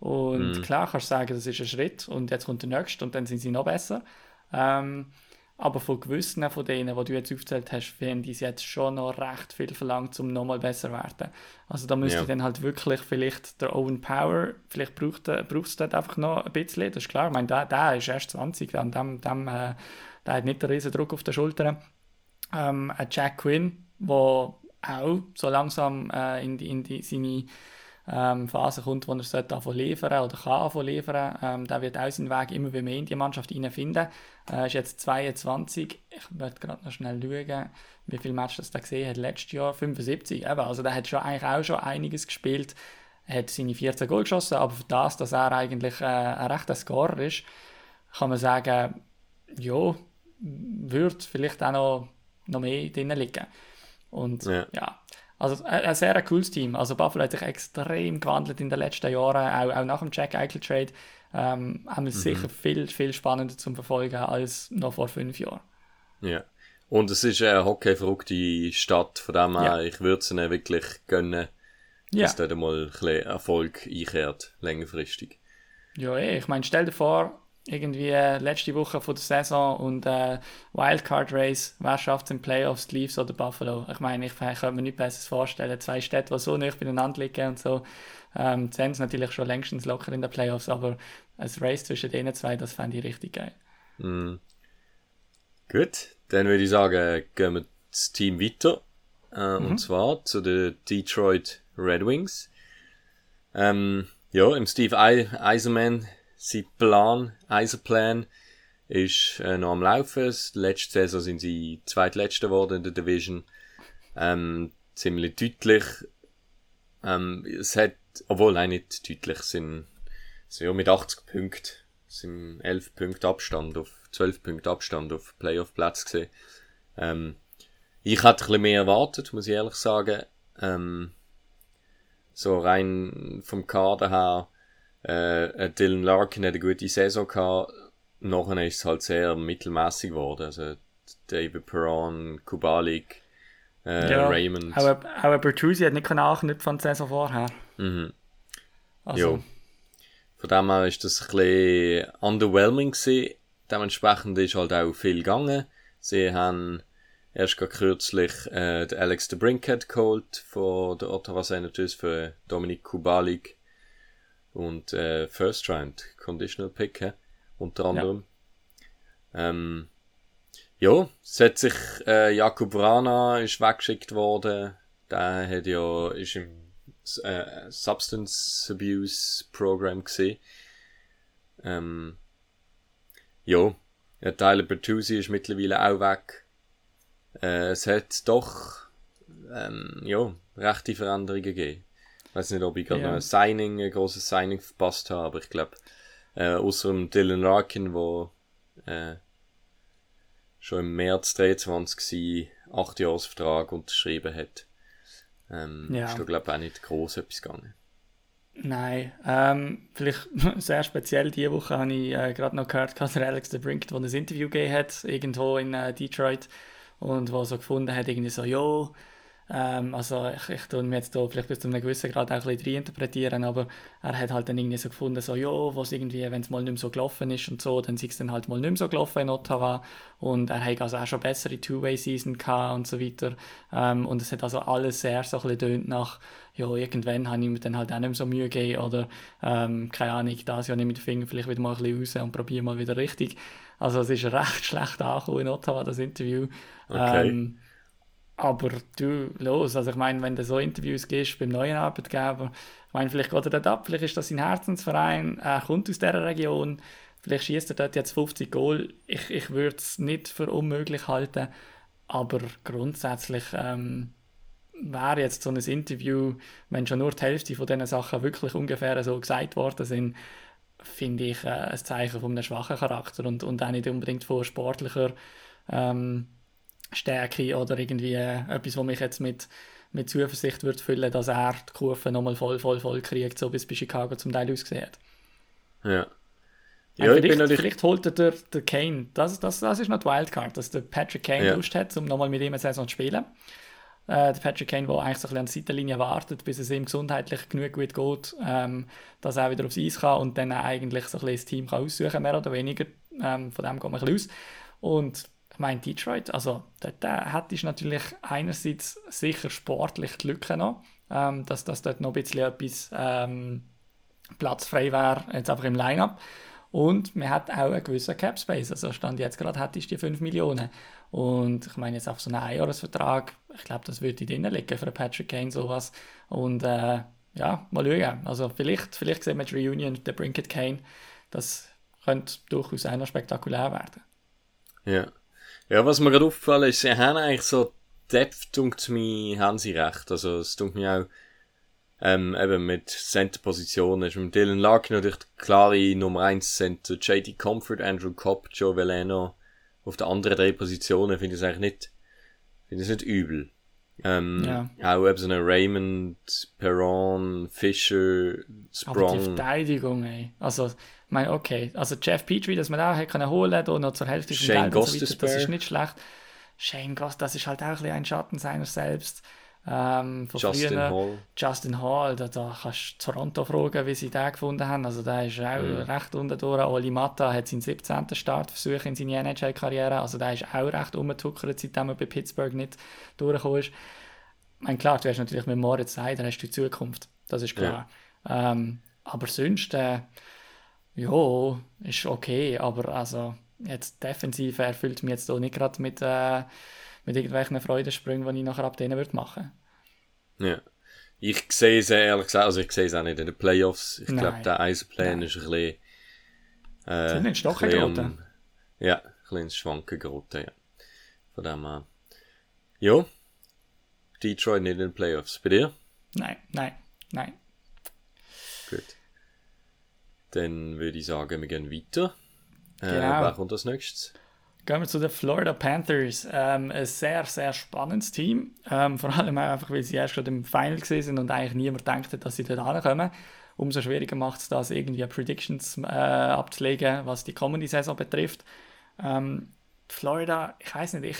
Und mm. klar kannst du sagen, das ist ein Schritt und jetzt kommt der nächste und dann sind sie noch besser. Ähm, aber von gewissen von denen, die du jetzt aufgezählt hast, finde ich es jetzt schon noch recht viel verlangt, um nochmal besser zu werden. Also da müsste ja. dann halt wirklich vielleicht der Owen Power, vielleicht braucht, es dort einfach noch ein bisschen, das ist klar. Ich meine, der, der ist erst 20, dem, dem, dem, äh, der hat nicht den riesen Druck auf den Schultern ähm, ein Jack Quinn, der auch so langsam äh, in, die, in die, seine ähm, Phase kommt, wo er davon liefern oder kann liefern. Ähm, der wird auch seinen Weg immer mehr in die Mannschaft finden. Er äh, ist jetzt 22. Ich werde gerade noch schnell schauen, wie viele Matches das der gesehen hat letztes Jahr. 75. Eben, also der hat schon eigentlich auch schon einiges gespielt. Er hat seine 14 Goal geschossen, aber für das, dass er eigentlich äh, ein rechter Scorer ist, kann man sagen, ja, würde vielleicht auch noch, noch mehr drin liegen. Und ja, ja also ein, ein sehr cooles Team. Also Buffalo hat sich extrem gewandelt in den letzten Jahren, auch, auch nach dem Jack Eichel Trade. Ähm, haben wir mhm. sicher viel, viel spannender zum Verfolgen als noch vor fünf Jahren. Ja. Und es ist eine hockey-verrückte Stadt, von dem her, ja. ich würde es ihnen wirklich gönnen, ja. dass dort mal ein bisschen Erfolg einkehrt, längerfristig. Ja, ey, eh, ich meine, stell dir vor, irgendwie äh, letzte Woche von der Saison und äh, Wildcard Race, wer schafft es in Playoffs, die Leafs oder Buffalo? Ich meine, ich, ich könnte mir nichts Besseres vorstellen. Zwei Städte, die so nicht beieinander liegen und so. Ähm, die sind natürlich schon längstens locker in den Playoffs, aber ein Race zwischen denen zwei, das fände ich richtig geil. Mm. Gut, dann würde ich sagen, gehen wir das Team weiter. Äh, mhm. Und zwar zu den Detroit Red Wings. Ähm, ja, im Steve Eisenman sein Plan, Eisenplan, ist äh, noch am Laufen. Letzte Saison sind sie zweitletzte geworden in der Division. Ähm, ziemlich deutlich. Ähm, es hat, obwohl nein, nicht deutlich, sind, sind ja mit 80 Punkten, sind 11 Punkte Abstand auf, 12 Punkte Abstand auf Playoff-Platz gesehen. Ähm, ich hatte ein bisschen mehr erwartet, muss ich ehrlich sagen. Ähm, so rein vom Kader her äh, Dylan Larkin hat eine gute Saison gehabt. Nachher ist es halt sehr mittelmäßig geworden. Also David Perron, Kubalik, äh, ja, Raymond. Aber, aber Bertuzzi hat nicht anknüpfen von der Saison vorher. Mhm. Also. Ja. Von dem her ist das ein bisschen underwhelming gewesen. Dementsprechend ist halt auch viel gegangen. Sie haben erst kürzlich äh, den Alex de Brinkhead geholt von der Ottawa Senators für Dominik Kubalik und äh, First Round Conditional Pick, he? unter anderem. Ja. Ähm, ja, es hat sich äh, Jakub Rana ist weggeschickt worden. Der hat ja ist im äh, Substance Abuse Program gesehen. Ähm, ja, ja, Tyler Bertuzzi ist mittlerweile auch weg. Äh, es hat doch ähm, ja, rechte Veränderungen gegeben. Ich weiß nicht, ob ich gerade ja. ein Signing, ein großes Signing verpasst habe, aber ich glaube, äh, außer dem Dylan Larkin, wo äh, schon im März 23 war, acht Jahresvertrag unterschrieben hat, ähm, ja. ist da glaube ich auch nicht groß etwas gegangen. Nein, ähm, vielleicht sehr speziell diese Woche habe ich äh, gerade noch gehört, dass Alex de Brink, der ein Interview gegeben hat, irgendwo in äh, Detroit und wo so gefunden hat, irgendwie so, jo, ähm, also ich, ich tue mir jetzt da vielleicht bis zu einem gewissen Grad auch ein bisschen interpretieren, aber er hat halt dann irgendwie so gefunden, so ja, was irgendwie, wenn es mal nicht mehr so gelaufen ist und so, dann ist es dann halt mal nicht mehr so gelaufen in Ottawa und er hat also auch schon bessere Two-Way-Season gehabt und so weiter ähm, und es hat also alles sehr so ein bisschen nach ja, irgendwann habe ich mir dann halt auch nicht mehr so Mühe gegeben oder ähm, keine Ahnung, das Jahr nehme ich den Finger vielleicht wieder mal ein bisschen raus und probiere mal wieder richtig. Also es ist recht schlecht angekommen in Ottawa, das Interview. Okay. Ähm, aber du, los, also ich meine, wenn du so Interviews gehst beim neuen Arbeitgeber, ich meine, vielleicht geht er dort ab, vielleicht ist das sein Herzensverein, er kommt aus dieser Region, vielleicht schießt er dort jetzt 50 Goal. Ich, ich würde es nicht für unmöglich halten, aber grundsätzlich ähm, wäre jetzt so ein Interview, wenn schon nur die Hälfte von diesen Sachen wirklich ungefähr so gesagt worden sind, finde ich äh, ein Zeichen von einem schwachen Charakter und, und auch nicht unbedingt von sportlicher ähm, Stärke oder irgendwie äh, etwas, was mich jetzt mit, mit Zuversicht würde füllen, dass er die Kurve nochmal voll, voll, voll kriegt, so wie es bei Chicago zum Teil ausgesehen hat. Ja. Ja, ja vielleicht, natürlich... vielleicht holt er der, der Kane, das, das, das ist noch die Wildcard, dass der Patrick Kane ja. Lust hat, um nochmal mit ihm eine Saison zu spielen. Äh, der Patrick Kane, der eigentlich so ein bisschen an der Seitenlinie wartet, bis es ihm gesundheitlich genug gut geht, ähm, dass er wieder aufs Eis kann und dann eigentlich so ein bisschen das Team kann aussuchen kann, mehr oder weniger. Ähm, von dem geht man ein bisschen aus. Und ich meine, Detroit, also dort äh, hättest natürlich einerseits sicher sportlich die Lücke noch, ähm, dass, dass dort noch ein bisschen etwas ähm, platzfrei wäre, jetzt einfach im Line-Up. Und man hat auch einen gewissen Cap Space. Also stand jetzt gerade hättest du die 5 Millionen. Und ich meine jetzt auf so einen Einjahresvertrag, ich glaube, das würde drin liegen für Patrick Kane sowas. Und äh, ja, mal schauen. Also vielleicht, vielleicht sehen wir die Reunion der Brinket Kane. Das könnte durchaus noch spektakulär werden. Ja. Ja, was mir gerade aufgefallen ist, sie haben eigentlich so Depth, dunkt mir, haben sie recht. Also, es dunkt mir auch, Ähm, eben mit Center-Positionen ist mit Dylan Larkin natürlich der klare Nummer 1 Center, JD Comfort, Andrew Cobb, Joe Veleno. Auf den anderen drei Positionen finde ich es eigentlich nicht, finde ich es nicht übel. Ähm, Ja. Auch eben so eine Raymond, Perron, Fischer, Aber die Sprong. Verteidigung, ey. Also, meine, okay. Also Jeff Petrie, dass man auch hätte können holen da noch zur Hälfte Shane Geld und so weiter, das ist nicht schlecht. Shane Goss, das ist halt auch ein, ein Schatten seiner selbst. Ähm, von Justin früher. Hall. Justin Hall, da, da kannst du Toronto fragen, wie sie den gefunden haben. Also der ist auch Mhm. recht unten durch. Oli Mata hat seinen 17. Startversuch in seiner NHL-Karriere. Also der ist auch recht umgetuckert, seitdem er bei Pittsburgh nicht durchgekommen ist. Ich meine, klar, du hast natürlich mit Moritz Seider hast du die Zukunft. Das ist klar. Ähm, aber sonst, äh, ja, ist okay. Aber also, jetzt defensiv erfüllt mich jetzt auch nicht gerade mit, äh, mit irgendwelchen Freudensprüngen, die ich nachher ab denen würde machen Ja. Ich sehe es ehrlich gesagt, also ich sehe es auch nicht in den Playoffs. Ich glaube, der Eisenplan ist ein bisschen. Äh, Sind in Stocken geraten? Ja, ein bisschen ins Schwanken geraten, ja. Von dem her. Ja. Detroit nicht in den Playoffs. Bei dir? Nein, nein, nein. Dann würde ich sagen, wir gehen weiter. Äh, Genau. Wer kommt als nächstes? Gehen wir zu den Florida Panthers. Ähm, ein sehr, sehr spannendes Team. Ähm, vor allem auch einfach, weil sie erst gerade im Final gewesen sind und eigentlich niemand denkt, dass sie dort ankommen. Umso schwieriger macht es das, irgendwie Predictions äh, abzulegen, was die kommende Saison betrifft. Ähm, Florida, ich weiß nicht, ich,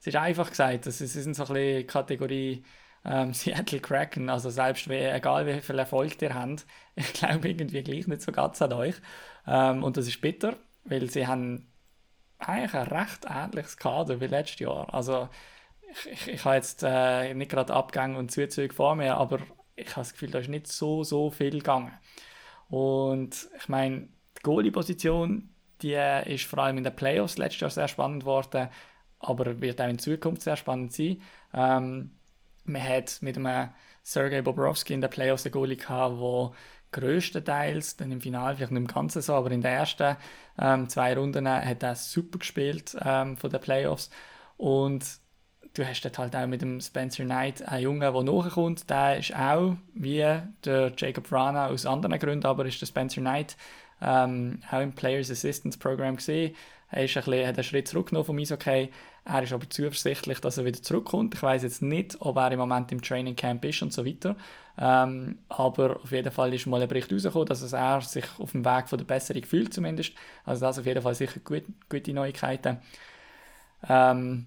es ist einfach gesagt, das ist, sie sind so ein bisschen Kategorie ähm, Seattle Kraken, also selbst wie, egal wie viel Erfolg ihr habt, ich glaube irgendwie gleich nicht so ganz an euch. Ähm, und das ist bitter, weil sie haben eigentlich ein recht ähnliches Kader wie letztes Jahr. Also ich, ich, ich habe jetzt äh, nicht gerade Abgänge und Zuzüge vor mir, aber ich habe das Gefühl, da ist nicht so, so viel gegangen. Und ich meine, die Goalie-Position, die äh, ist vor allem in den Playoffs letztes Jahr sehr spannend geworden, aber wird auch in Zukunft sehr spannend sein. Ähm, man hat mit einem Sergei Bobrovsky in den Playoffs einen Goalie gehabt, der größtenteils, dann im Finale vielleicht nicht im Ganzen so, aber in den ersten ähm, zwei Runden hat er super gespielt ähm, von den Playoffs. Und du hast dort halt auch mit dem Spencer Knight einen Jungen, der nachkommt. Der ist auch, wie der Jacob Vrana aus anderen Gründen, aber ist der Spencer Knight ähm, auch im Players Assistance Program gesehen. Er ist ein bisschen, hat einen Schritt zurückgenommen vom Eishockey. Er ist aber zuversichtlich, dass er wieder zurückkommt. Ich weiß jetzt nicht, ob er im Moment im Training Camp ist und so weiter. Ähm, aber auf jeden Fall ist mal ein Bericht rausgekommen, dass er sich auf dem Weg von der Besserung fühlt zumindest. Also das auf jeden Fall sicher gut, gute Neuigkeiten. Ähm,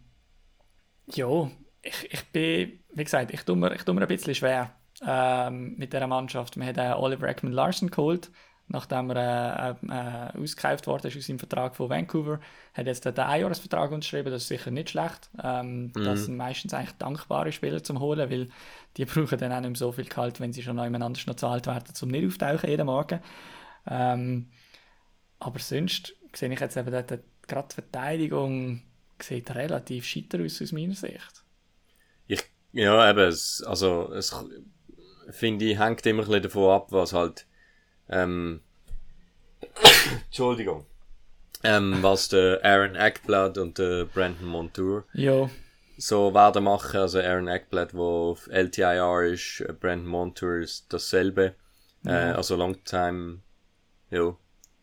ja, ich, ich bin, wie gesagt, ich tue mir, ich tue mir ein bisschen schwer ähm, mit dieser Mannschaft. Wir haben äh, Oliver Ekman Larson geholt, nachdem er äh, äh, ausgekauft worden ist aus seinem Vertrag von Vancouver. Hat jetzt den Einjahresvertrag unterschrieben, das ist sicher nicht schlecht. Ähm, Das sind meistens eigentlich dankbare Spieler zum Holen, weil die brauchen dann auch nicht mehr so viel Gehalt, wenn sie schon jemand anders noch gezahlt werden, zum nicht auftauchen jeden Morgen. Ähm, aber sonst sehe ich jetzt eben dort, dort, gerade die Verteidigung sieht relativ scheiter aus aus meiner Sicht. Ich, ja, eben, es, also, es, finde ich, hängt immer ein bisschen davon ab, was halt, ähm, Entschuldigung, ähm, was der Aaron Eckblad und der Brandon Montour Ja, so werden machen. Also Aaron Eckblad, der auf LTIR ist, Brandon Montour ist dasselbe. Äh, also Longtime, ja,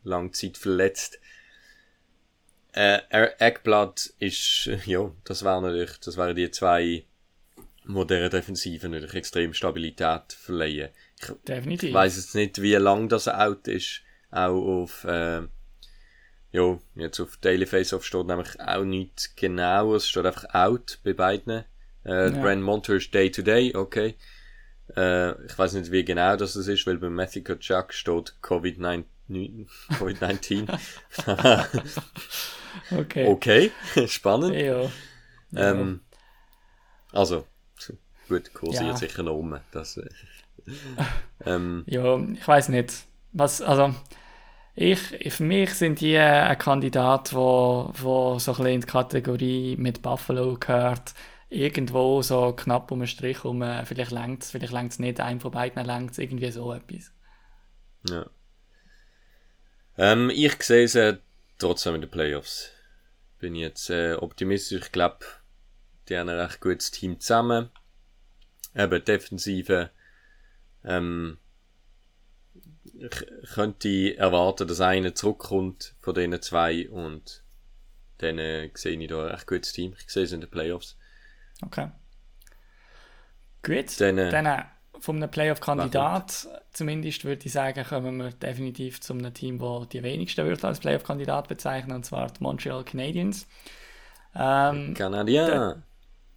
lang Zeit verletzt. Äh, Eckblad ist, ja, das wären natürlich, das wären die zwei, die dieser Defensive natürlich extrem Stabilität verleihen. Ich definitiv. weiß jetzt nicht, wie lang das out ist. Auch auf, äh, ja, jetzt auf Daily Face-Off steht nämlich auch nicht genau. Es steht einfach out bei beiden. Äh, Ja. Brand Montour ist Day to Day, okay. Äh, ich weiß nicht, wie genau das ist, weil bei Matthew Kachuk steht Covid-19. Covid-19. Okay. okay, spannend. Ja. Ähm, also, gut, kursiert Ja. sicher noch um. Das, äh, ähm, ja, ich weiß nicht. Was, also, ich, für mich sind die ein Kandidat, wo, wo so ein bisschen in die Kategorie mit Buffalo gehört. Irgendwo so knapp um einen Strich um, vielleicht längt es, vielleicht längt es nicht, einem von beiden längt es, irgendwie so etwas. Ja. Ähm, ich sehe sie trotzdem in den Playoffs. Bin jetzt äh, optimistisch. Ich glaube, die haben ein recht gutes Team zusammen. Eben Defensive Ähm, ich könnte erwarten, dass einer zurückkommt von diesen zwei und dann äh, sehe ich da ein echt gutes Team. Ich sehe es in den Playoffs. Okay. Gut, Dann, äh, dann äh, von einem Playoff-Kandidat zumindest würde ich sagen, kommen wir definitiv zu einem Team, das die wenigsten würde als Playoff-Kandidat bezeichnen, und zwar die Montreal Canadiens. Ähm, Kanadien.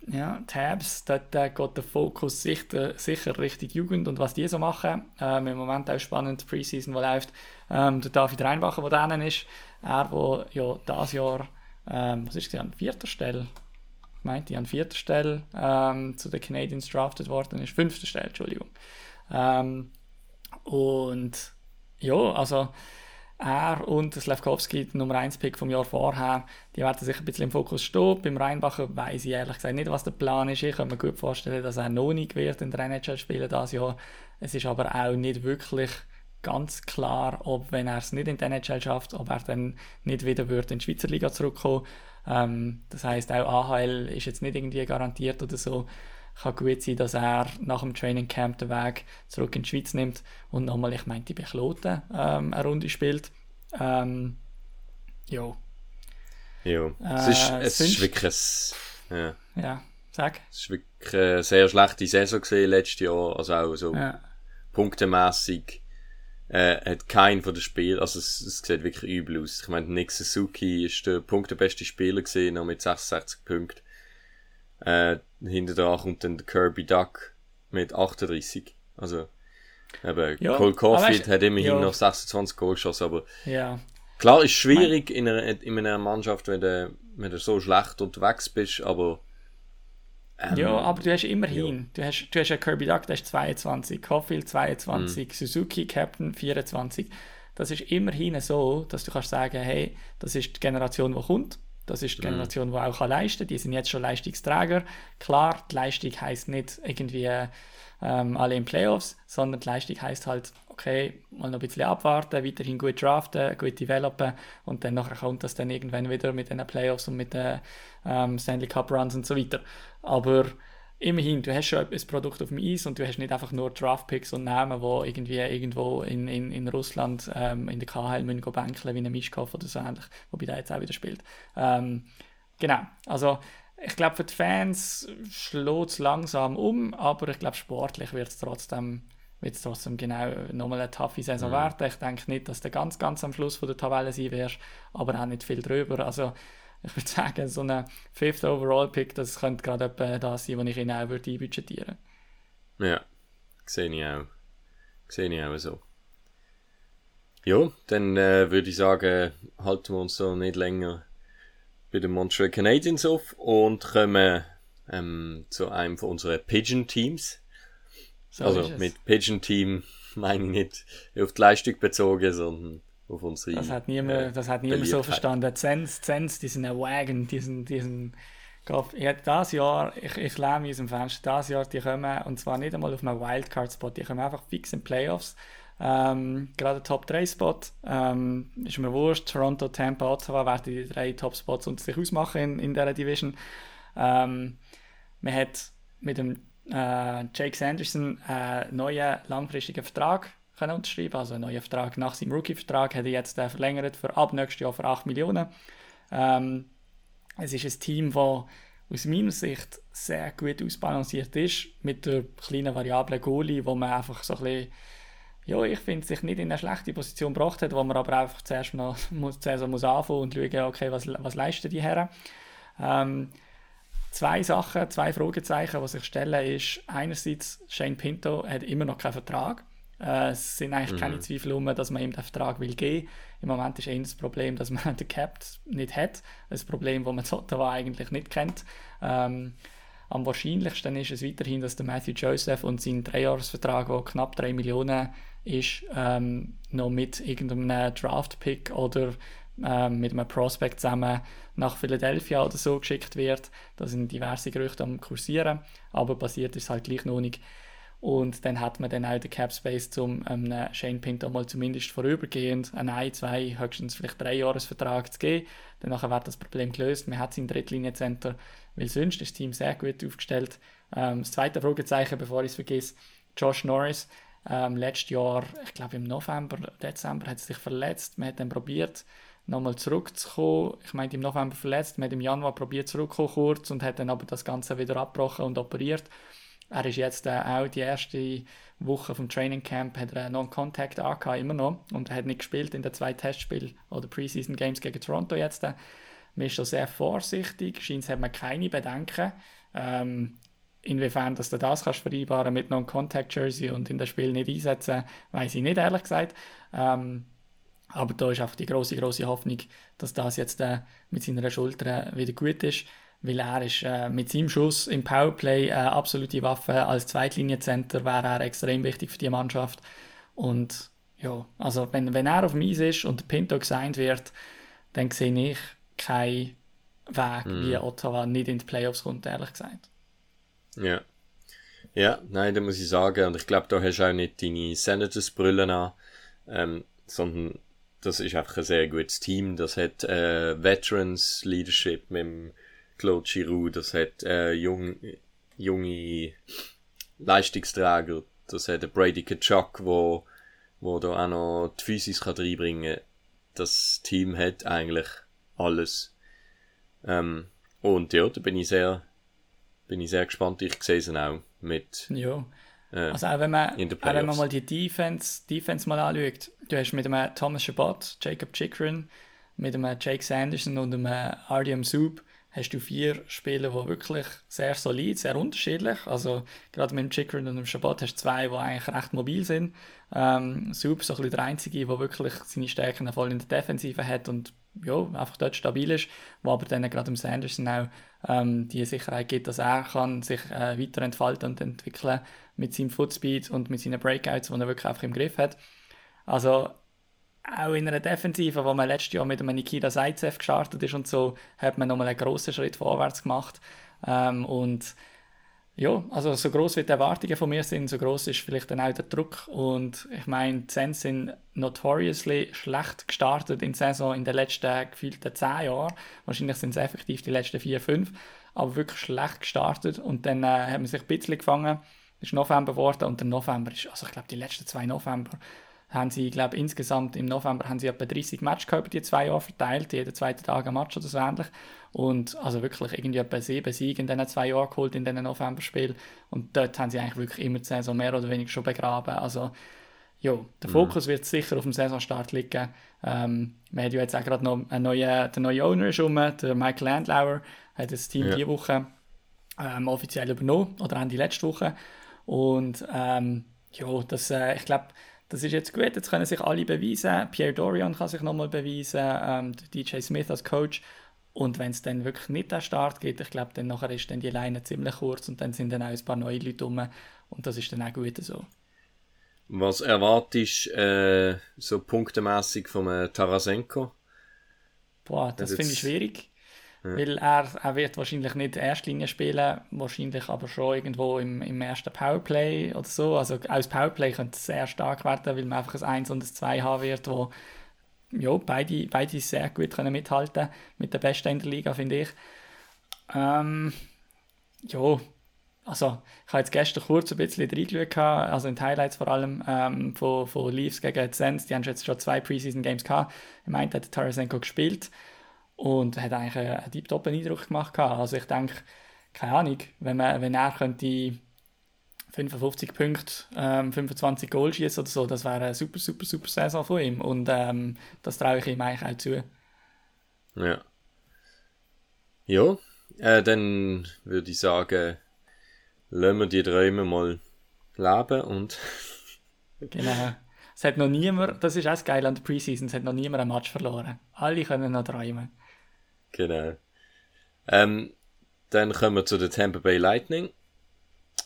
Ja, Tabs, dort äh, geht der Fokus sicher, sicher Richtung Jugend und was die so machen. Ähm, Im Moment auch spannend, die Preseason, die läuft. Ähm, der David Reinbacher, der da ist, er, der ja dieses Jahr, ähm, was ist es, an vierter Stelle, ich meinte, an vierter Stelle ähm, zu den Canadiens drafted worden ist, fünfter Stelle, Entschuldigung. Ähm, und ja, also er und Slavkovski, der Nummer 1 Pick vom Jahr vorher, die werden sich ein bisschen im Fokus stehen. Beim Rheinbacher weiß ich ehrlich gesagt nicht, was der Plan ist. Ich kann mir gut vorstellen, dass er noch nicht wird in der NHL spielen dieses Jahr. Es ist aber auch nicht wirklich ganz klar, ob wenn er es nicht in der NHL schafft, ob er dann nicht wieder wird in die Schweizer Liga zurückkommen. Ähm, das heißt auch AHL ist jetzt nicht irgendwie garantiert oder so. Kann gut sein, dass er nach dem Training Camp den Weg zurück in die Schweiz nimmt und nochmal, ich meinte, bei Kloten ähm, eine Runde spielt. Ähm, ja, Ja. Es ist, Äh, es ist wirklich ein, ja, ja, sag. es ist wirklich eine sehr schlechte Saison gesehen letztes Jahr. Also auch so Ja, punktemässig äh, hat kein von den Spielen, also es, es sieht wirklich übel aus. Ich meine, Nick Suzuki ist der punktebeste Spieler gesehen, noch mit 66 Punkten. Äh, hinter dran kommt dann der Kirby Duck mit 38. Also, eben, Ja, Cole Caulfield weißt- hat immerhin ja. noch 26 Goal geschossen, aber ja. klar ist schwierig in einer, in einer Mannschaft, wenn du, wenn du so schlecht unterwegs bist, aber ähm, Ja, aber du hast immerhin, du hast, du hast einen Kirby Duck, der ist 22, Caulfield 22, Mhm. Suzuki Captain 24. Das ist immerhin so, dass du kannst sagen, hey, das ist die Generation, die kommt. Das ist die Mhm. Generation, die auch leisten kann. Die sind jetzt schon Leistungsträger. Klar, die Leistung heisst nicht irgendwie ähm, alle in Playoffs, sondern die Leistung heisst halt, okay, mal noch ein bisschen abwarten, weiterhin gut draften, gut developen und dann nachher kommt das dann irgendwann wieder mit den Playoffs und mit den ähm, Stanley Cup Runs und so weiter. Aber immerhin, du hast schon ein Produkt auf dem Eis und du hast nicht einfach nur Draftpicks und Namen, die irgendwie irgendwo in, in, in Russland ähm, in der KHL müssen bänkeln, wie ein Mischkopf oder so ähnlich, wobei der jetzt auch wieder spielt. Ähm, genau, also ich glaube, für die Fans schlägt es langsam um, aber ich glaube, sportlich wird es trotzdem, wird's trotzdem genau nochmal eine taffe Saison werden. Ich denke nicht, dass du ganz, ganz am Schluss von der Tabelle sein wirst, aber auch nicht viel drüber. Also ich würde sagen, so ein Fifth Overall Pick, das könnte gerade etwa das sein, was ich ihnen auch würde einbudgetieren Ja, sehe ich auch. Sehe ich auch so. Ja, dann äh, würde ich sagen, halten wir uns so nicht länger bei den Montreal Canadiens auf und kommen ähm, zu einem von unseren Pigeon-Teams. So also mit Pigeon-Team meine ich nicht auf die Leistung bezogen, sondern auf unsere. Das hat niemand, äh, das hat niemand so verstanden. Zens, Zens, die sind ein Wagon, die sind, die sind ich das Jahr, ich, ich lehne mich aus dem Fenster, das Jahr, die kommen, und zwar nicht einmal auf einen Wildcard-Spot, die kommen einfach fix in die Playoffs. Ähm, gerade Top 3 Spot, ähm, ist mir wurscht, Toronto, Tampa, Ottawa werden die drei Top Spots unter sich ausmachen in, in dieser Division. Ähm, man hat mit dem äh, Jake Sanderson einen neuen langfristigen Vertrag können unterschreiben, also einen neuen Vertrag nach seinem Rookie-Vertrag hat er jetzt äh, verlängert für ab nächstes Jahr für 8 Millionen. Ähm, es ist ein Team, das aus meiner Sicht sehr gut ausbalanciert ist, mit der kleinen Variable Goalie, wo man einfach so ein bisschen, ja, ich finde, sich nicht in eine schlechte Position gebracht hat, wo man aber einfach zuerst noch muss, Saison muss anfangen und schauen, okay, was, was leisten die Herren. Ähm, zwei Sachen, zwei Fragezeichen, die sich stellen, ist einerseits, Shane Pinto hat immer noch keinen Vertrag. Äh, es sind eigentlich keine Zweifel um, dass man ihm den Vertrag will geben. Im Moment ist eher das Problem, dass man den Cap nicht hat. Ein Problem, das man zu Ottawa eigentlich nicht kennt. Ähm, am wahrscheinlichsten ist es weiterhin, dass der Matthew Joseph und sein Dreijahresvertrag, der knapp 3 Millionen ist, ähm, noch mit irgendeinem Draft-Pick oder ähm, mit einem Prospect zusammen nach Philadelphia oder so geschickt wird. Da sind diverse Gerüchte am kursieren, aber passiert ist halt gleich noch nicht. Und dann hat man dann auch den Cap Space, um ähm, Shane Pinto mal zumindest vorübergehend einen ein, zwei, höchstens vielleicht drei Jahresvertrag zu geben. Danach wird das Problem gelöst. Man hat sein Drittlinienzenter, weil sonst ist das Team sehr gut aufgestellt. Ähm, das zweite Fragezeichen, bevor ich es vergesse, Josh Norris Ähm, letztes Jahr, ich glaube im November, Dezember, hat er sich verletzt. Man hat dann probiert, nochmal zurückzukommen. Ich meine, im November verletzt, man hat im Januar probiert zurückzukommen kurz und hat dann aber das Ganze wieder abgebrochen und operiert. Er ist jetzt äh, auch die erste Woche vom Training Camp hat er Non-Contact angehabt, immer noch. Und hat nicht gespielt in den zwei Testspielen oder Preseason Games gegen Toronto jetzt. Man ist schon sehr vorsichtig, scheint hat man keine Bedenken. Ähm, inwiefern dass du das kannst vereinbaren mit Non-Contact Jersey und in das Spiel nicht einsetzen, weiß ich nicht, ehrlich gesagt. Ähm, aber da ist einfach die große große Hoffnung, dass das jetzt äh, mit seiner Schulter wieder gut ist, weil er ist äh, mit seinem Schuss im Powerplay äh, absolute Waffe. Als Zweitlinienzenter wäre er extrem wichtig für die Mannschaft. Und ja, also wenn, wenn er auf dem Eis ist und Pinto gesigned wird, dann sehe ich keinen Weg, mm. wie Ottawa nicht in die Playoffs kommt, ehrlich gesagt. Ja. Ja, nein, da muss ich sagen, und ich glaube, da hast du auch nicht deine Senators-Brillen an, ähm, sondern das ist einfach ein sehr gutes Team. Das hat äh, Veterans Leadership mit dem Claude Giroux, das hat äh, jung, junge Leistungsträger, das hat der Brady Kachuk, wo, wo da auch noch die Physis kann reinbringen kann. Das Team hat eigentlich alles. Ähm, und ja, da bin ich sehr, bin ich sehr gespannt. Ich sehe es auch mit. Ja. Äh, also auch wenn man, auch wenn man mal die Defense, Defense mal anschaut, du hast mit einem Thomas Chabot, Jacob Chikrin, mit einem Jake Sanderson und einem Artyom Soup hast du vier Spieler, die wirklich sehr solid, sehr unterschiedlich. Also gerade mit dem Chikrin und dem Chabot hast du zwei, die eigentlich recht mobil sind. Ähm, Soup so ein bisschen der einzige, der wirklich seine Stärken voll in der Defensive hat und ja, einfach dort stabil ist, wo aber dann gerade im Sanderson auch ähm, die Sicherheit gibt, dass er kann sich äh, weiter entfalten und entwickeln mit seinem Footspeed und mit seinen Breakouts, die er wirklich einfach im Griff hat. Also auch in einer Defensive, wo man letztes Jahr mit einem Nikita Zaitsev gestartet ist und so, hat man nochmal einen grossen Schritt vorwärts gemacht. Ähm, und ja, also so groß wie die Erwartungen von mir sind, so groß ist vielleicht dann auch der Druck. Und ich meine, die Sens sind notoriously schlecht gestartet in der Saison in den letzten gefühlten zehn Jahren. Wahrscheinlich sind es effektiv die letzten vier, fünf, aber wirklich schlecht gestartet. Und dann äh, hat man sich ein bisschen gefangen. Es ist November geworden und der November ist, also ich glaube, die letzten zwei November haben sie, glaube insgesamt im November haben sie etwa 30 Matches gehabt, die zwei Jahre verteilt, jeden zweiten Tag ein Match oder so ähnlich. Und also wirklich irgendwie etwa sieben Siege in diesen zwei Jahren geholt, in diesen November-Spielen. Und dort haben sie eigentlich wirklich immer die Saison mehr oder weniger schon begraben. Also ja, der mhm. Fokus mhm. wird sicher auf dem Saisonstart liegen. Ähm, wir haben ja jetzt auch gerade noch einen neuen, der neue Owner ist um, der Michael Landlauer, hat das Team ja. diese Woche ähm, offiziell übernommen, oder Ende letzte Woche. Und ähm, ja, das, äh, ich glaube, das ist jetzt gut, jetzt können sich alle beweisen. Pierre Dorian kann sich nochmal beweisen, ähm, DJ Smith als Coach. Und wenn es dann wirklich nicht den Start gibt, ich glaube, dann nachher ist dann die Leine ziemlich kurz und dann sind dann auch ein paar neue Leute rum. Und das ist dann auch gut so. Was erwartest du äh, so punktemäßig vom äh, Tarasenko? Boah, das finde ich schwierig. Ja. Weil er, er wird wahrscheinlich nicht Erstlinie spielen, wahrscheinlich aber schon irgendwo im, im ersten Powerplay oder so. Also aus Powerplay könnte es sehr stark werden, weil man einfach ein 1 und ein 2 haben wird, wo ja, beide, beide sehr gut können mithalten mit der Besten in der Liga, finde ich. Ähm, ja, also ich habe jetzt gestern kurz ein bisschen reingeschaut, also in die Highlights vor allem ähm, von, von Leafs gegen Sens. Die haben jetzt schon zwei Preseason Games gehabt. Im einen hat Tarasenko gespielt und hat eigentlich einen deep Eindruck gemacht. Also ich denke, keine Ahnung, wenn, man, wenn er könnte 55 Punkte, ähm, 25 Goal schießen oder so, das wäre eine super, super, super Saison von ihm. Und ähm, das traue ich ihm eigentlich auch zu. Ja. Ja, äh, dann würde ich sagen, lassen wir die Träume mal leben und. genau. Es hat noch niemand, das ist auch das Geile an der Preseason, es hat noch niemand ein Match verloren. Alle können noch träumen. Genau. Ähm, dann kommen wir zu der Tampa Bay Lightning.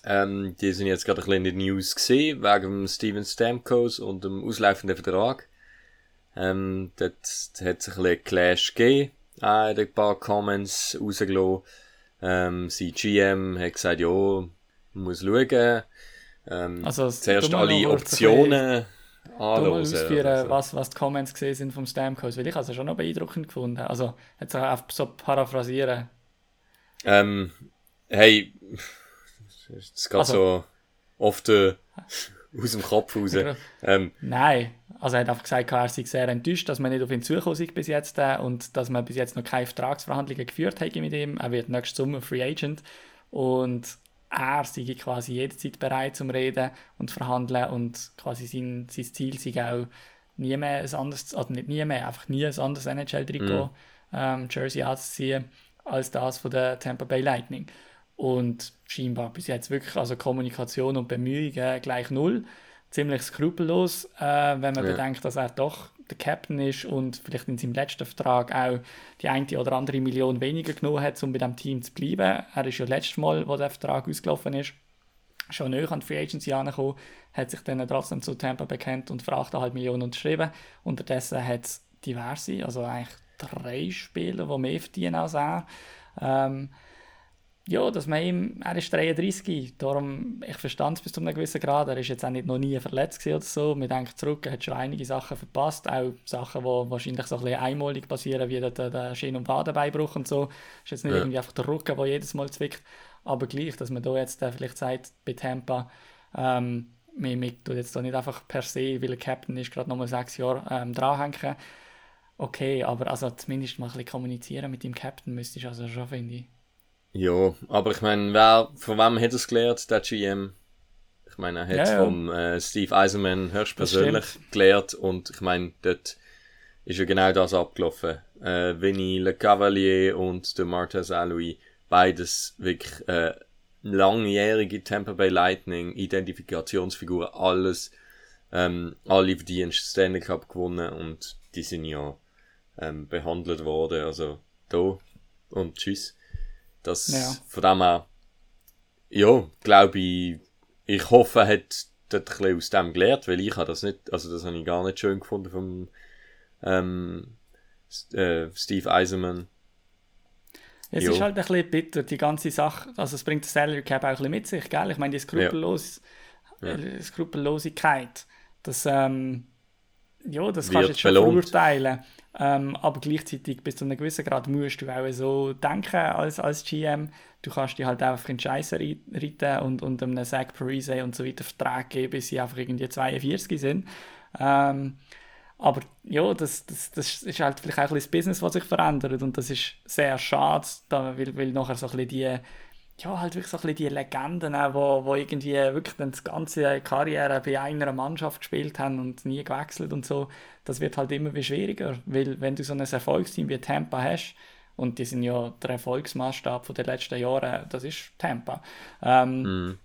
Ähm, die sind jetzt gerade ein bisschen in den News gesehen, wegen Steven Stamkos und dem auslaufenden Vertrag. Ähm, dort hat es ein bisschen Clash gegeben. Ah, ein paar Comments rausgelassen. Ähm, sein GM hat gesagt, ja, muss schauen. Ähm, also, zuerst alle Optionen anschauen. ausführen, also. was, was die Comments gesehen sind vom Stamkos, weil ich es schon noch beeindruckend gefunden. Also, jetzt auch so paraphrasieren. Ähm, hey, es geht also, so oft, äh, aus dem Kopf raus. Ähm, Nein, also er hat einfach gesagt, er sei sehr enttäuscht, dass man nicht auf ihn zugekommen ist bis jetzt äh, und dass man bis jetzt noch keine Vertragsverhandlungen geführt hat mit ihm. Er wird nächstes Sommer Free Agent und er sei quasi jederzeit bereit zum Reden und verhandeln und quasi sein, sein Ziel sei auch nie mehr ein anderes, also nicht nie mehr, einfach nie ein anderes NHL-Trikot, ähm, Jersey anzuziehen, als das von der Tampa Bay Lightning. Und scheinbar bis jetzt wirklich, also Kommunikation und Bemühungen gleich null. Ziemlich skrupellos, äh, wenn man Ja. bedenkt, dass er doch der Captain ist und vielleicht in seinem letzten Vertrag auch die eine oder andere Million weniger genommen hat, um bei dem Team zu bleiben. Er ist ja letztes Mal, wo der Vertrag ausgelaufen ist, schon näher an die Free Agency angekommen, hat sich dann trotzdem zu Tampa bekannt und für 8,5 Millionen unterschrieben. Unterdessen hat es diverse, also eigentlich drei Spieler, die mehr verdienen als er. Ähm, ja, dass man ihm, er ist 33, darum, ich verstand es bis zu einem gewissen Grad, er ist jetzt auch nicht noch nie verletzt oder so, wir denken zurück, er hat schon einige Sachen verpasst, auch Sachen, die wahrscheinlich so ein bisschen einmalig passieren, wie der, der, der Schien- und Wadenbeinbruch und so, ist jetzt nicht Ja. irgendwie einfach der Rücken, der jedes Mal zwickt, aber gleich, dass man da jetzt äh, vielleicht sagt, bei Tampa, ähm, wir tun jetzt da nicht einfach per se, weil er Captain ist, gerade nochmal sechs Jahre ähm, dranhängen, okay, aber also zumindest mal ein bisschen kommunizieren mit dem Captain müsstest du also schon, finde ich. Ja, aber ich meine, wer, von wem hat er es gelernt, der GM? Ich meine, er hat Ja, ja. vom äh, Steve Eisenman höchstpersönlich gelernt und ich meine, dort ist ja genau das abgelaufen. Äh, Vinny Le Cavalier und der Martez Aloui, beides wirklich äh, langjährige Tampa Bay Lightning, Identifikationsfiguren, alles, ähm, alle Verdienst Stanley Cup gewonnen und die sind ja ähm, behandelt worden, also da und tschüss. Das Ja. von dem her, ja, glaube ich, ich hoffe, er hat dort ein bisschen aus dem gelernt, weil ich habe das nicht, also das habe ich gar nicht schön gefunden vom ähm, äh, Steve Eisenman. Es Jo. ist halt ein bisschen bitter, die ganze Sache. Also es bringt das Salary Cap auch ein bisschen mit sich, gell? Ich meine, die Skrupellos Ja. äh, Skrupellosigkeit, das, ähm, ja, das kannst du jetzt schon belohnt. verurteilen. Ähm, aber gleichzeitig bis zu einem gewissen Grad musst du auch so denken als, als GM. Du kannst dich halt einfach in Scheiße rei- reiten und, und einem Zach Parise und so weiter Vertrag geben, bis sie einfach irgendwie 42 sind. Ähm, aber ja, das, das, das ist halt vielleicht auch ein bisschen das Business, was sich verändert und das ist sehr schade, da, weil, weil nachher so ein bisschen die, ja, halt wirklich so ein bisschen die Legenden, auch, wo, wo irgendwie wirklich dann die ganze Karriere bei einer Mannschaft gespielt haben und nie gewechselt und so, das wird halt immer wie schwieriger, weil wenn du so ein Erfolgsteam wie Tampa hast, und die sind ja der Erfolgsmaßstab den letzten Jahren, das ist Tampa, ähm, Mhm.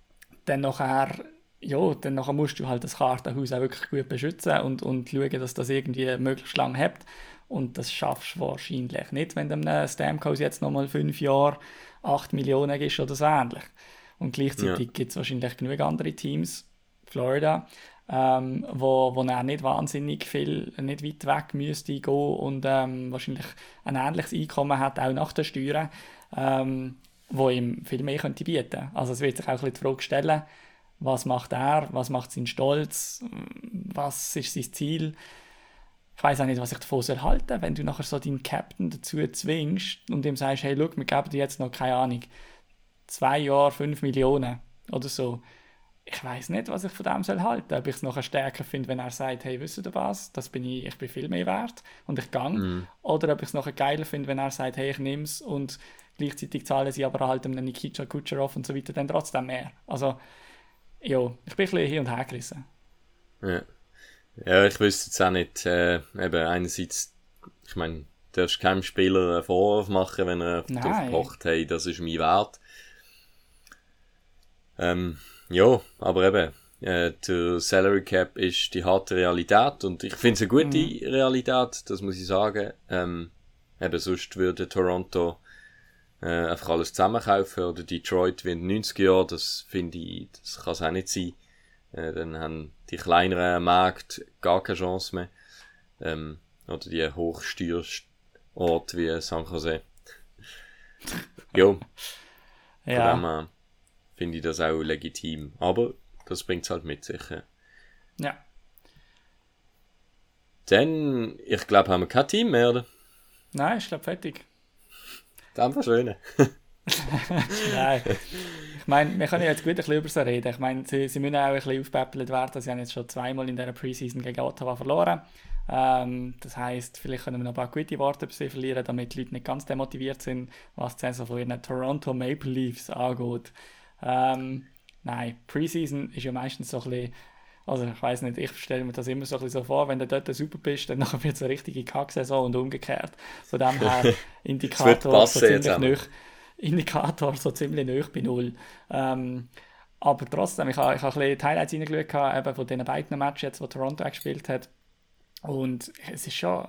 dann nachher, ja, dann nachher musst du halt das Kartenhaus auch wirklich gut beschützen und, und schauen, dass das irgendwie möglichst lang hebt. Und das schaffst du wahrscheinlich nicht, wenn du Stamkos jetzt nochmal fünf Jahre 8 Millionen gibst oder so ähnlich. Und gleichzeitig Ja. gibt es wahrscheinlich genug andere Teams, Florida, ähm, wo, wo er nicht wahnsinnig viel, nicht weit weg müsste gehen und ähm, wahrscheinlich ein ähnliches Einkommen hat, auch nach den Steuern, ähm, wo ihm viel mehr könnte bieten. Also es wird sich auch ein bisschen die Frage stellen, was macht er, was macht sein Stolz, was ist sein Ziel. Ich weiß auch nicht, was ich davon soll halten, wenn du nachher so deinen Captain dazu zwingst und ihm sagst, hey, look, wir geben dir jetzt noch, keine Ahnung, zwei Jahre, fünf Millionen oder so. Ich weiß nicht, was ich von dem soll halten. Ob ich es nachher stärker finde, wenn er sagt, hey, wisst ihr was, das bin ich, ich bin viel mehr wert und ich gang. Oder ob ich es nachher geiler finde, wenn er sagt, hey, ich nehme es und gleichzeitig zahlen sie aber halt einem Nikita Kucherov und so weiter dann trotzdem mehr. Also, ja, ich bin ein bisschen hin und her gerissen. Ja. Ja, ich wüsste jetzt auch nicht, äh, eben einerseits, ich meine, du darfst keinem Spieler einen Vorwurf machen, wenn er darauf pocht, hey, das ist mein Wert. Ähm, ja, aber eben, äh, der Salary Cap ist die harte Realität und ich finde es eine gute Realität, das muss ich sagen. Ähm, eben, sonst würde Toronto äh, einfach alles zusammenkaufen oder Detroit wie in den 90er Jahren, das finde ich, das kann es auch nicht sein. Äh, dann haben die kleineren Märkte gar keine Chance mehr. Ähm, oder die Hochsteuerorte wie San Jose. ja, von dem Ja, her finde ich das auch legitim. Aber das bringt es halt mit sich. ja. Dann, ich glaube, haben wir kein Team mehr, oder? Nein, ich glaube fertig. Das war schön. Nein. Ich meine, wir können ja jetzt gut ein bisschen über sie reden. Ich meine, sie, sie müssen auch ein bisschen aufpäppelt werden. Sie haben jetzt schon zweimal in dieser Preseason gegen Ottawa verloren. Ähm, das heisst, vielleicht können wir noch ein paar gute Worte über sie verlieren, damit die Leute nicht ganz demotiviert sind, was die Saison von ihren Toronto Maple Leafs angeht. Ähm, nein, Preseason ist ja meistens so ein bisschen also ich weiß nicht, ich stelle mir das immer so, ein bisschen so vor, wenn du dort super bist, dann wird es eine richtige Kacksaison und umgekehrt. Von dem her Indikator so ziemlich nöch, Indikator so ziemlich nöch bei null. Ähm, aber trotzdem, ich habe, ich habe ein bisschen die Highlights reingeschaut, eben von diesen beiden Matches, die Toronto gespielt hat. Und es ist schon,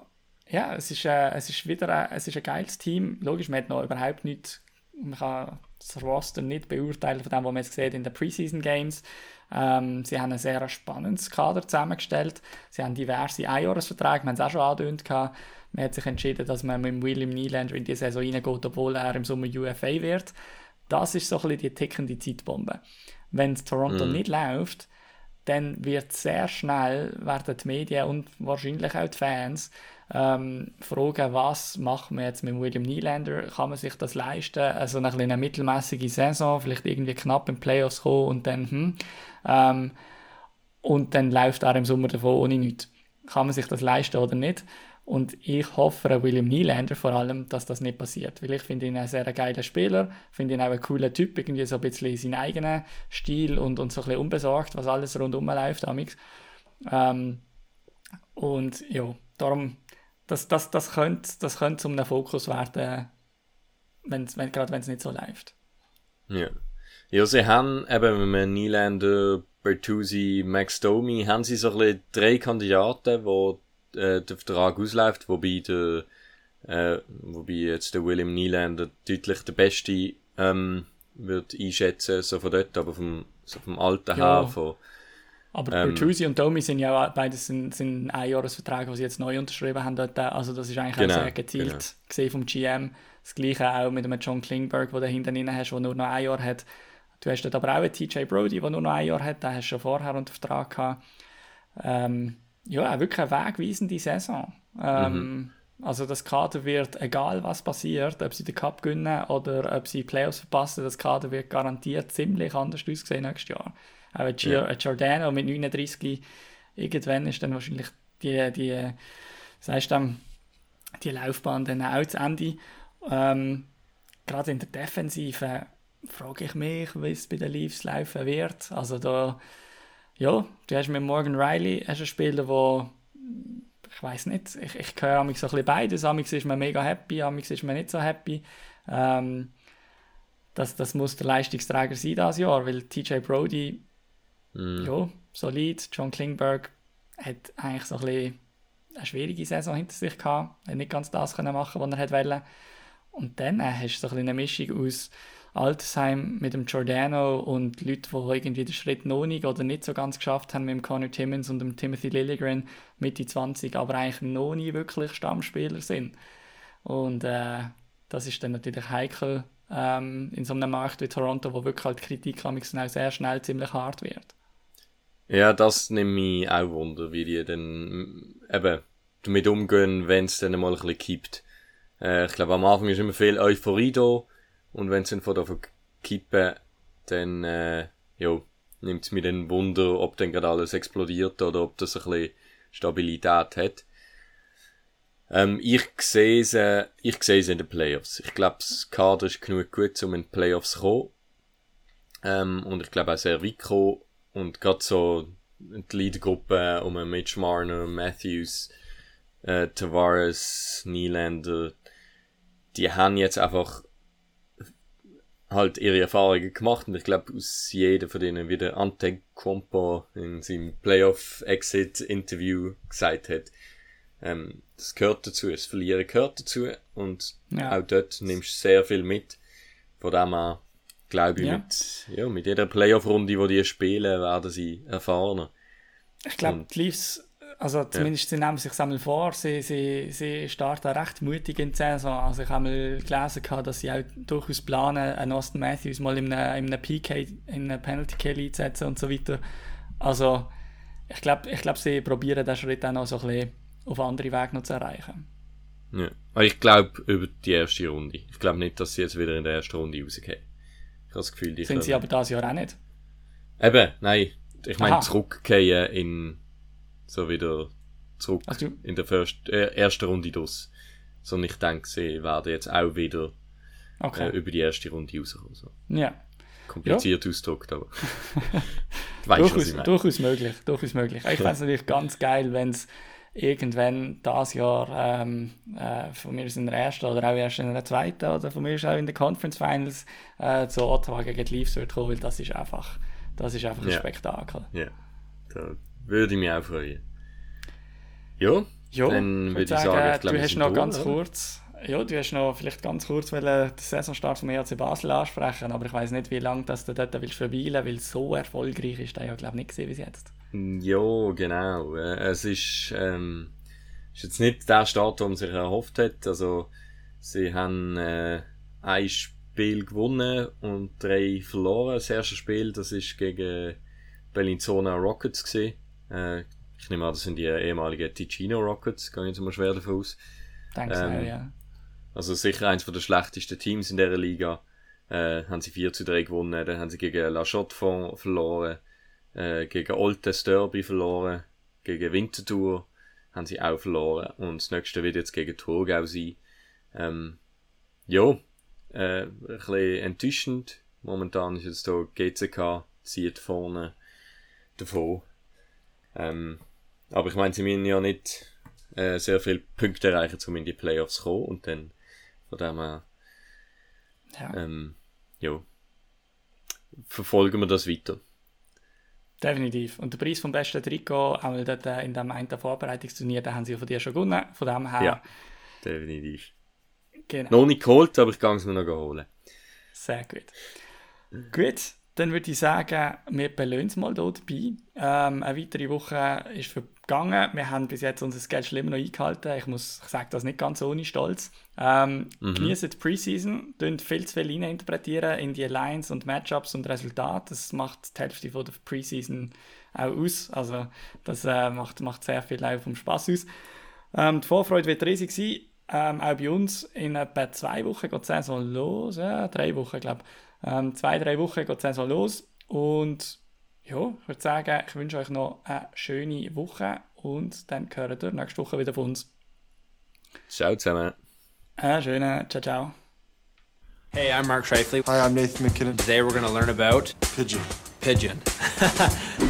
ja, es ist, äh, es ist wieder ein, es ist ein geiles Team. Logisch, man hat noch überhaupt nichts, man kann das Roster nicht beurteilen von dem, was man jetzt sieht in den Preseason Games. Ähm, sie haben ein sehr spannendes Kader zusammengestellt. Sie haben diverse Einjahresverträge, wir haben es auch schon angedeutet. Man hat sich entschieden, dass man mit William Nylander in die Saison reingeht, obwohl er im Sommer UFA wird. Das ist so ein bisschen die tickende Zeitbombe. Wenn Toronto mm. nicht läuft, dann wird sehr schnell werden die Medien und wahrscheinlich auch die Fans ähm, fragen, was macht man jetzt mit William Nylander? Kann man sich das leisten? Also nach einer mittelmäßigen Saison, vielleicht irgendwie knapp in Playoffs kommen und dann, hm, ähm, und dann läuft er im Sommer davon ohne nichts. Kann man sich das leisten oder nicht? Und ich hoffe William Nylander vor allem, dass das nicht passiert. Weil ich finde ihn ein sehr geiler Spieler, finde ihn auch ein cooler Typ, irgendwie so ein bisschen seinen eigenen Stil und, und so ein bisschen unbesorgt, was alles rundum läuft. Ähm, und ja, darum, das, das, das könnte das könnt zu einem Fokus werden, wenn's, wenn, gerade wenn es nicht so läuft. Ja. Ja, sie haben eben mit Nylander, Bertuzzi, Max Domi, haben sie so ein bisschen drei Kandidaten, die äh, der Vertrag ausläuft, wobei der, äh, wobei jetzt der William Nylander deutlich der Beste ähm, wird einschätzen, so von dort, aber vom, so vom Alter ja. her, von, aber ähm, Bertuzzi und Domi sind ja beides sind, sind Einjahresverträge, die sie jetzt neu unterschrieben haben. Dort. Also das ist eigentlich genau, auch sehr gezielt genau. gesehen vom GM. Das gleiche auch mit einem John Klingberg, der da hinten hast, der nur noch ein Jahr hat. Du hast dort aber auch einen TJ Brody, der nur noch ein Jahr hat. Den hast du schon vorher unter Vertrag gehabt. Ähm, ja, wirklich eine wegweisende Saison. Ähm, mhm. Also das Kader wird, egal was passiert, ob sie den Cup gewinnen oder ob sie Playoffs verpassen, das Kader wird garantiert ziemlich anders aussehen nächstes Jahr. Auch ein ja. Giordano mit 39, irgendwann ist dann wahrscheinlich die, die, sagst du, die Laufbahn dann auch zu Ende. Ähm, gerade in der Defensive frage ich mich, wie es bei den Leafs laufen wird. Also da ja, du hast mit Morgan Riley hast einen Spieler, der ich weiß nicht, ich, ich höre amigs so ein bisschen beides. Amigs ist man mega happy, amigs ist man nicht so happy. Ähm, das, das muss der Leistungsträger sein dieses Jahr, weil TJ Brody, mm. ja, solid. John Klingberg hat eigentlich so ein bisschen eine schwierige Saison hinter sich gehabt. Er hat nicht ganz das können machen, was er wollte. Und dann äh, hast du so ein eine Mischung aus Altersheim mit dem Giordano und Leute, die irgendwie den Schritt noch nicht oder nicht so ganz geschafft haben mit dem Connor Timmons und dem Timothy Lilligren Mitte 20, aber eigentlich noch nie wirklich Stammspieler sind. Und äh, das ist dann natürlich heikel ähm, in so einem Markt wie Toronto, wo wirklich halt Kritik auch sehr schnell ziemlich hart wird. Ja, das nimmt mich auch Wunder, wie die dann eben damit umgehen, wenn es dann mal ein bisschen kippt. Äh, ich glaube, am Anfang ist immer viel Euphorie da und wenn sie von davon kippen, dann, äh, ja, nimmt es mir dann Wunder, ob dann gerade alles explodiert oder ob das ein bisschen Stabilität hat. Ähm, ich sehe sie, ich sehe sie in den Playoffs. Ich glaube, das Kader ist genug gut, um in die Playoffs zu kommen. Ähm, und ich glaube auch sehr weit kommen. Und gerade so die Leadergruppe um Mitch Marner, Matthews, äh, Tavares, Nylander, die haben jetzt einfach halt ihre Erfahrungen gemacht und ich glaube, aus jedem von denen, wie der Ante Quampo in seinem Playoff-Exit-Interview gesagt hat, ähm, das gehört dazu, das Verlieren gehört dazu und ja. auch dort nimmst du sehr viel mit. Von dem her, glaube ich, ja. mit, ja, mit jeder Playoff-Runde, die die spielen, werden sie erfahren. Ich glaube, die Leafs also zumindest ja. sie nehmen sich einmal vor, sie, sie, sie starten recht mutig in die Saison. Also ich habe mal gelesen, dass sie auch durchaus planen, einen Austin Matthews mal in einem, in einem PK, in einem Penalty Kill einzusetzen und so weiter. Also ich glaube, ich glaub, sie probieren den Schritt auch noch so ein bisschen auf andere Wege noch zu erreichen. Ja. Aber ich glaube über die erste Runde. Ich glaube nicht, dass sie jetzt wieder in der ersten Runde rausgehen. Ich habe das Gefühl, die Sind sie aber das Jahr auch nicht? Eben, nein. Ich meine Aha. zurückgehen in so wieder zurück Also- in der first, äh, ersten Runde durch. Sondern ich denke, sie werden jetzt auch wieder Okay. äh, über die erste Runde rauskommen. So. ja. Kompliziert ausgedrückt, aber. weißt, Durchaus, durchaus möglich. Durchaus möglich. Ich fände es natürlich ganz geil, wenn es irgendwann das Jahr ähm, äh, von mir in der ersten oder auch erst in der zweiten oder von mir auch in den Conference Finals äh, zu Ottawa gegen die Leafs wird kommen, weil das ist einfach, das ist einfach ein Ja. Spektakel. Ja, da würde ich mich auch freuen. Ja, Ja, dann würde ich würde sagen, ich glaube, du hast noch ganz oder? kurz, ja, du hast noch vielleicht ganz kurz den Saisonstart vom EHC Basel ansprechen, aber ich weiß nicht, wie lange das du dort willst verweilen, weil so erfolgreich ist der ja glaube ich nicht gesehen bis jetzt. Ja, genau. Äh, Es ist, ähm, ist jetzt nicht der Start, den man sich erhofft hat. Also, sie haben äh, ein Spiel gewonnen und drei verloren. Das erste Spiel, das ist gegen Bellinzona Rockets gewesen. Äh, ich nehme an, das sind die ehemaligen Ticino Rockets, gehe ich jetzt mal schwer davon aus. Denkst Ähm, du, ja. Also sicher eins der schlechtesten Teams in dieser Liga. Äh, haben sie 4 zu 3 gewonnen, dann haben sie gegen La Chaux-de-Fonds verloren, äh, gegen Oltes Derby verloren, gegen Winterthur haben sie auch verloren und das nächste wird jetzt gegen Thurgau sein. Ähm, ja, äh, ein bisschen enttäuschend. Momentan ist jetzt hier GCK zieht vorne davon. Ähm, aber ich meine, sie müssen ja nicht äh, sehr viele Punkte erreichen, um in die Playoffs zu kommen und dann von dem her, ja. ähm, ja, verfolgen wir das weiter. Definitiv. Und der Preis vom besten Trikot, auch dort äh, in dem einen Vorbereitungsturnier, den haben sie ja von dir schon gewonnen. Von dem her, Ja. Definitiv. genau. Noch nicht geholt, aber ich kann es mir noch holen. Sehr gut. Gut, dann würde ich sagen, wir belohnen es mal hier dabei. Ähm, eine weitere Woche ist vergangen. Wir haben bis jetzt unser Schedule immer noch eingehalten. Ich muss ich sage das nicht ganz ohne Stolz. Ähm, Genießen die Preseason, tun viel zu viel interpretieren in die Lines und Matchups und Resultate. Das macht die Hälfte von der Preseason auch aus. Also das äh, macht, macht sehr viel auch vom Spaß aus. Ähm, die Vorfreude wird riesig sein. Ähm, auch bei uns in etwa zwei Wochen geht die Saison los. Ja, drei Wochen, glaube ich. Ähm, zwei, drei Wochen geht die Saison los. Und ja, ich würde sagen, ich wünsche euch noch eine schöne Woche und dann hören wir nächste Woche wieder von uns. Ciao zusammen. Einen schönen Ciao, ciao. Hey, I'm Mark Shifley. Hi, I'm Nathan McKinnon. Today we're going to learn about Pigeon. pigeon.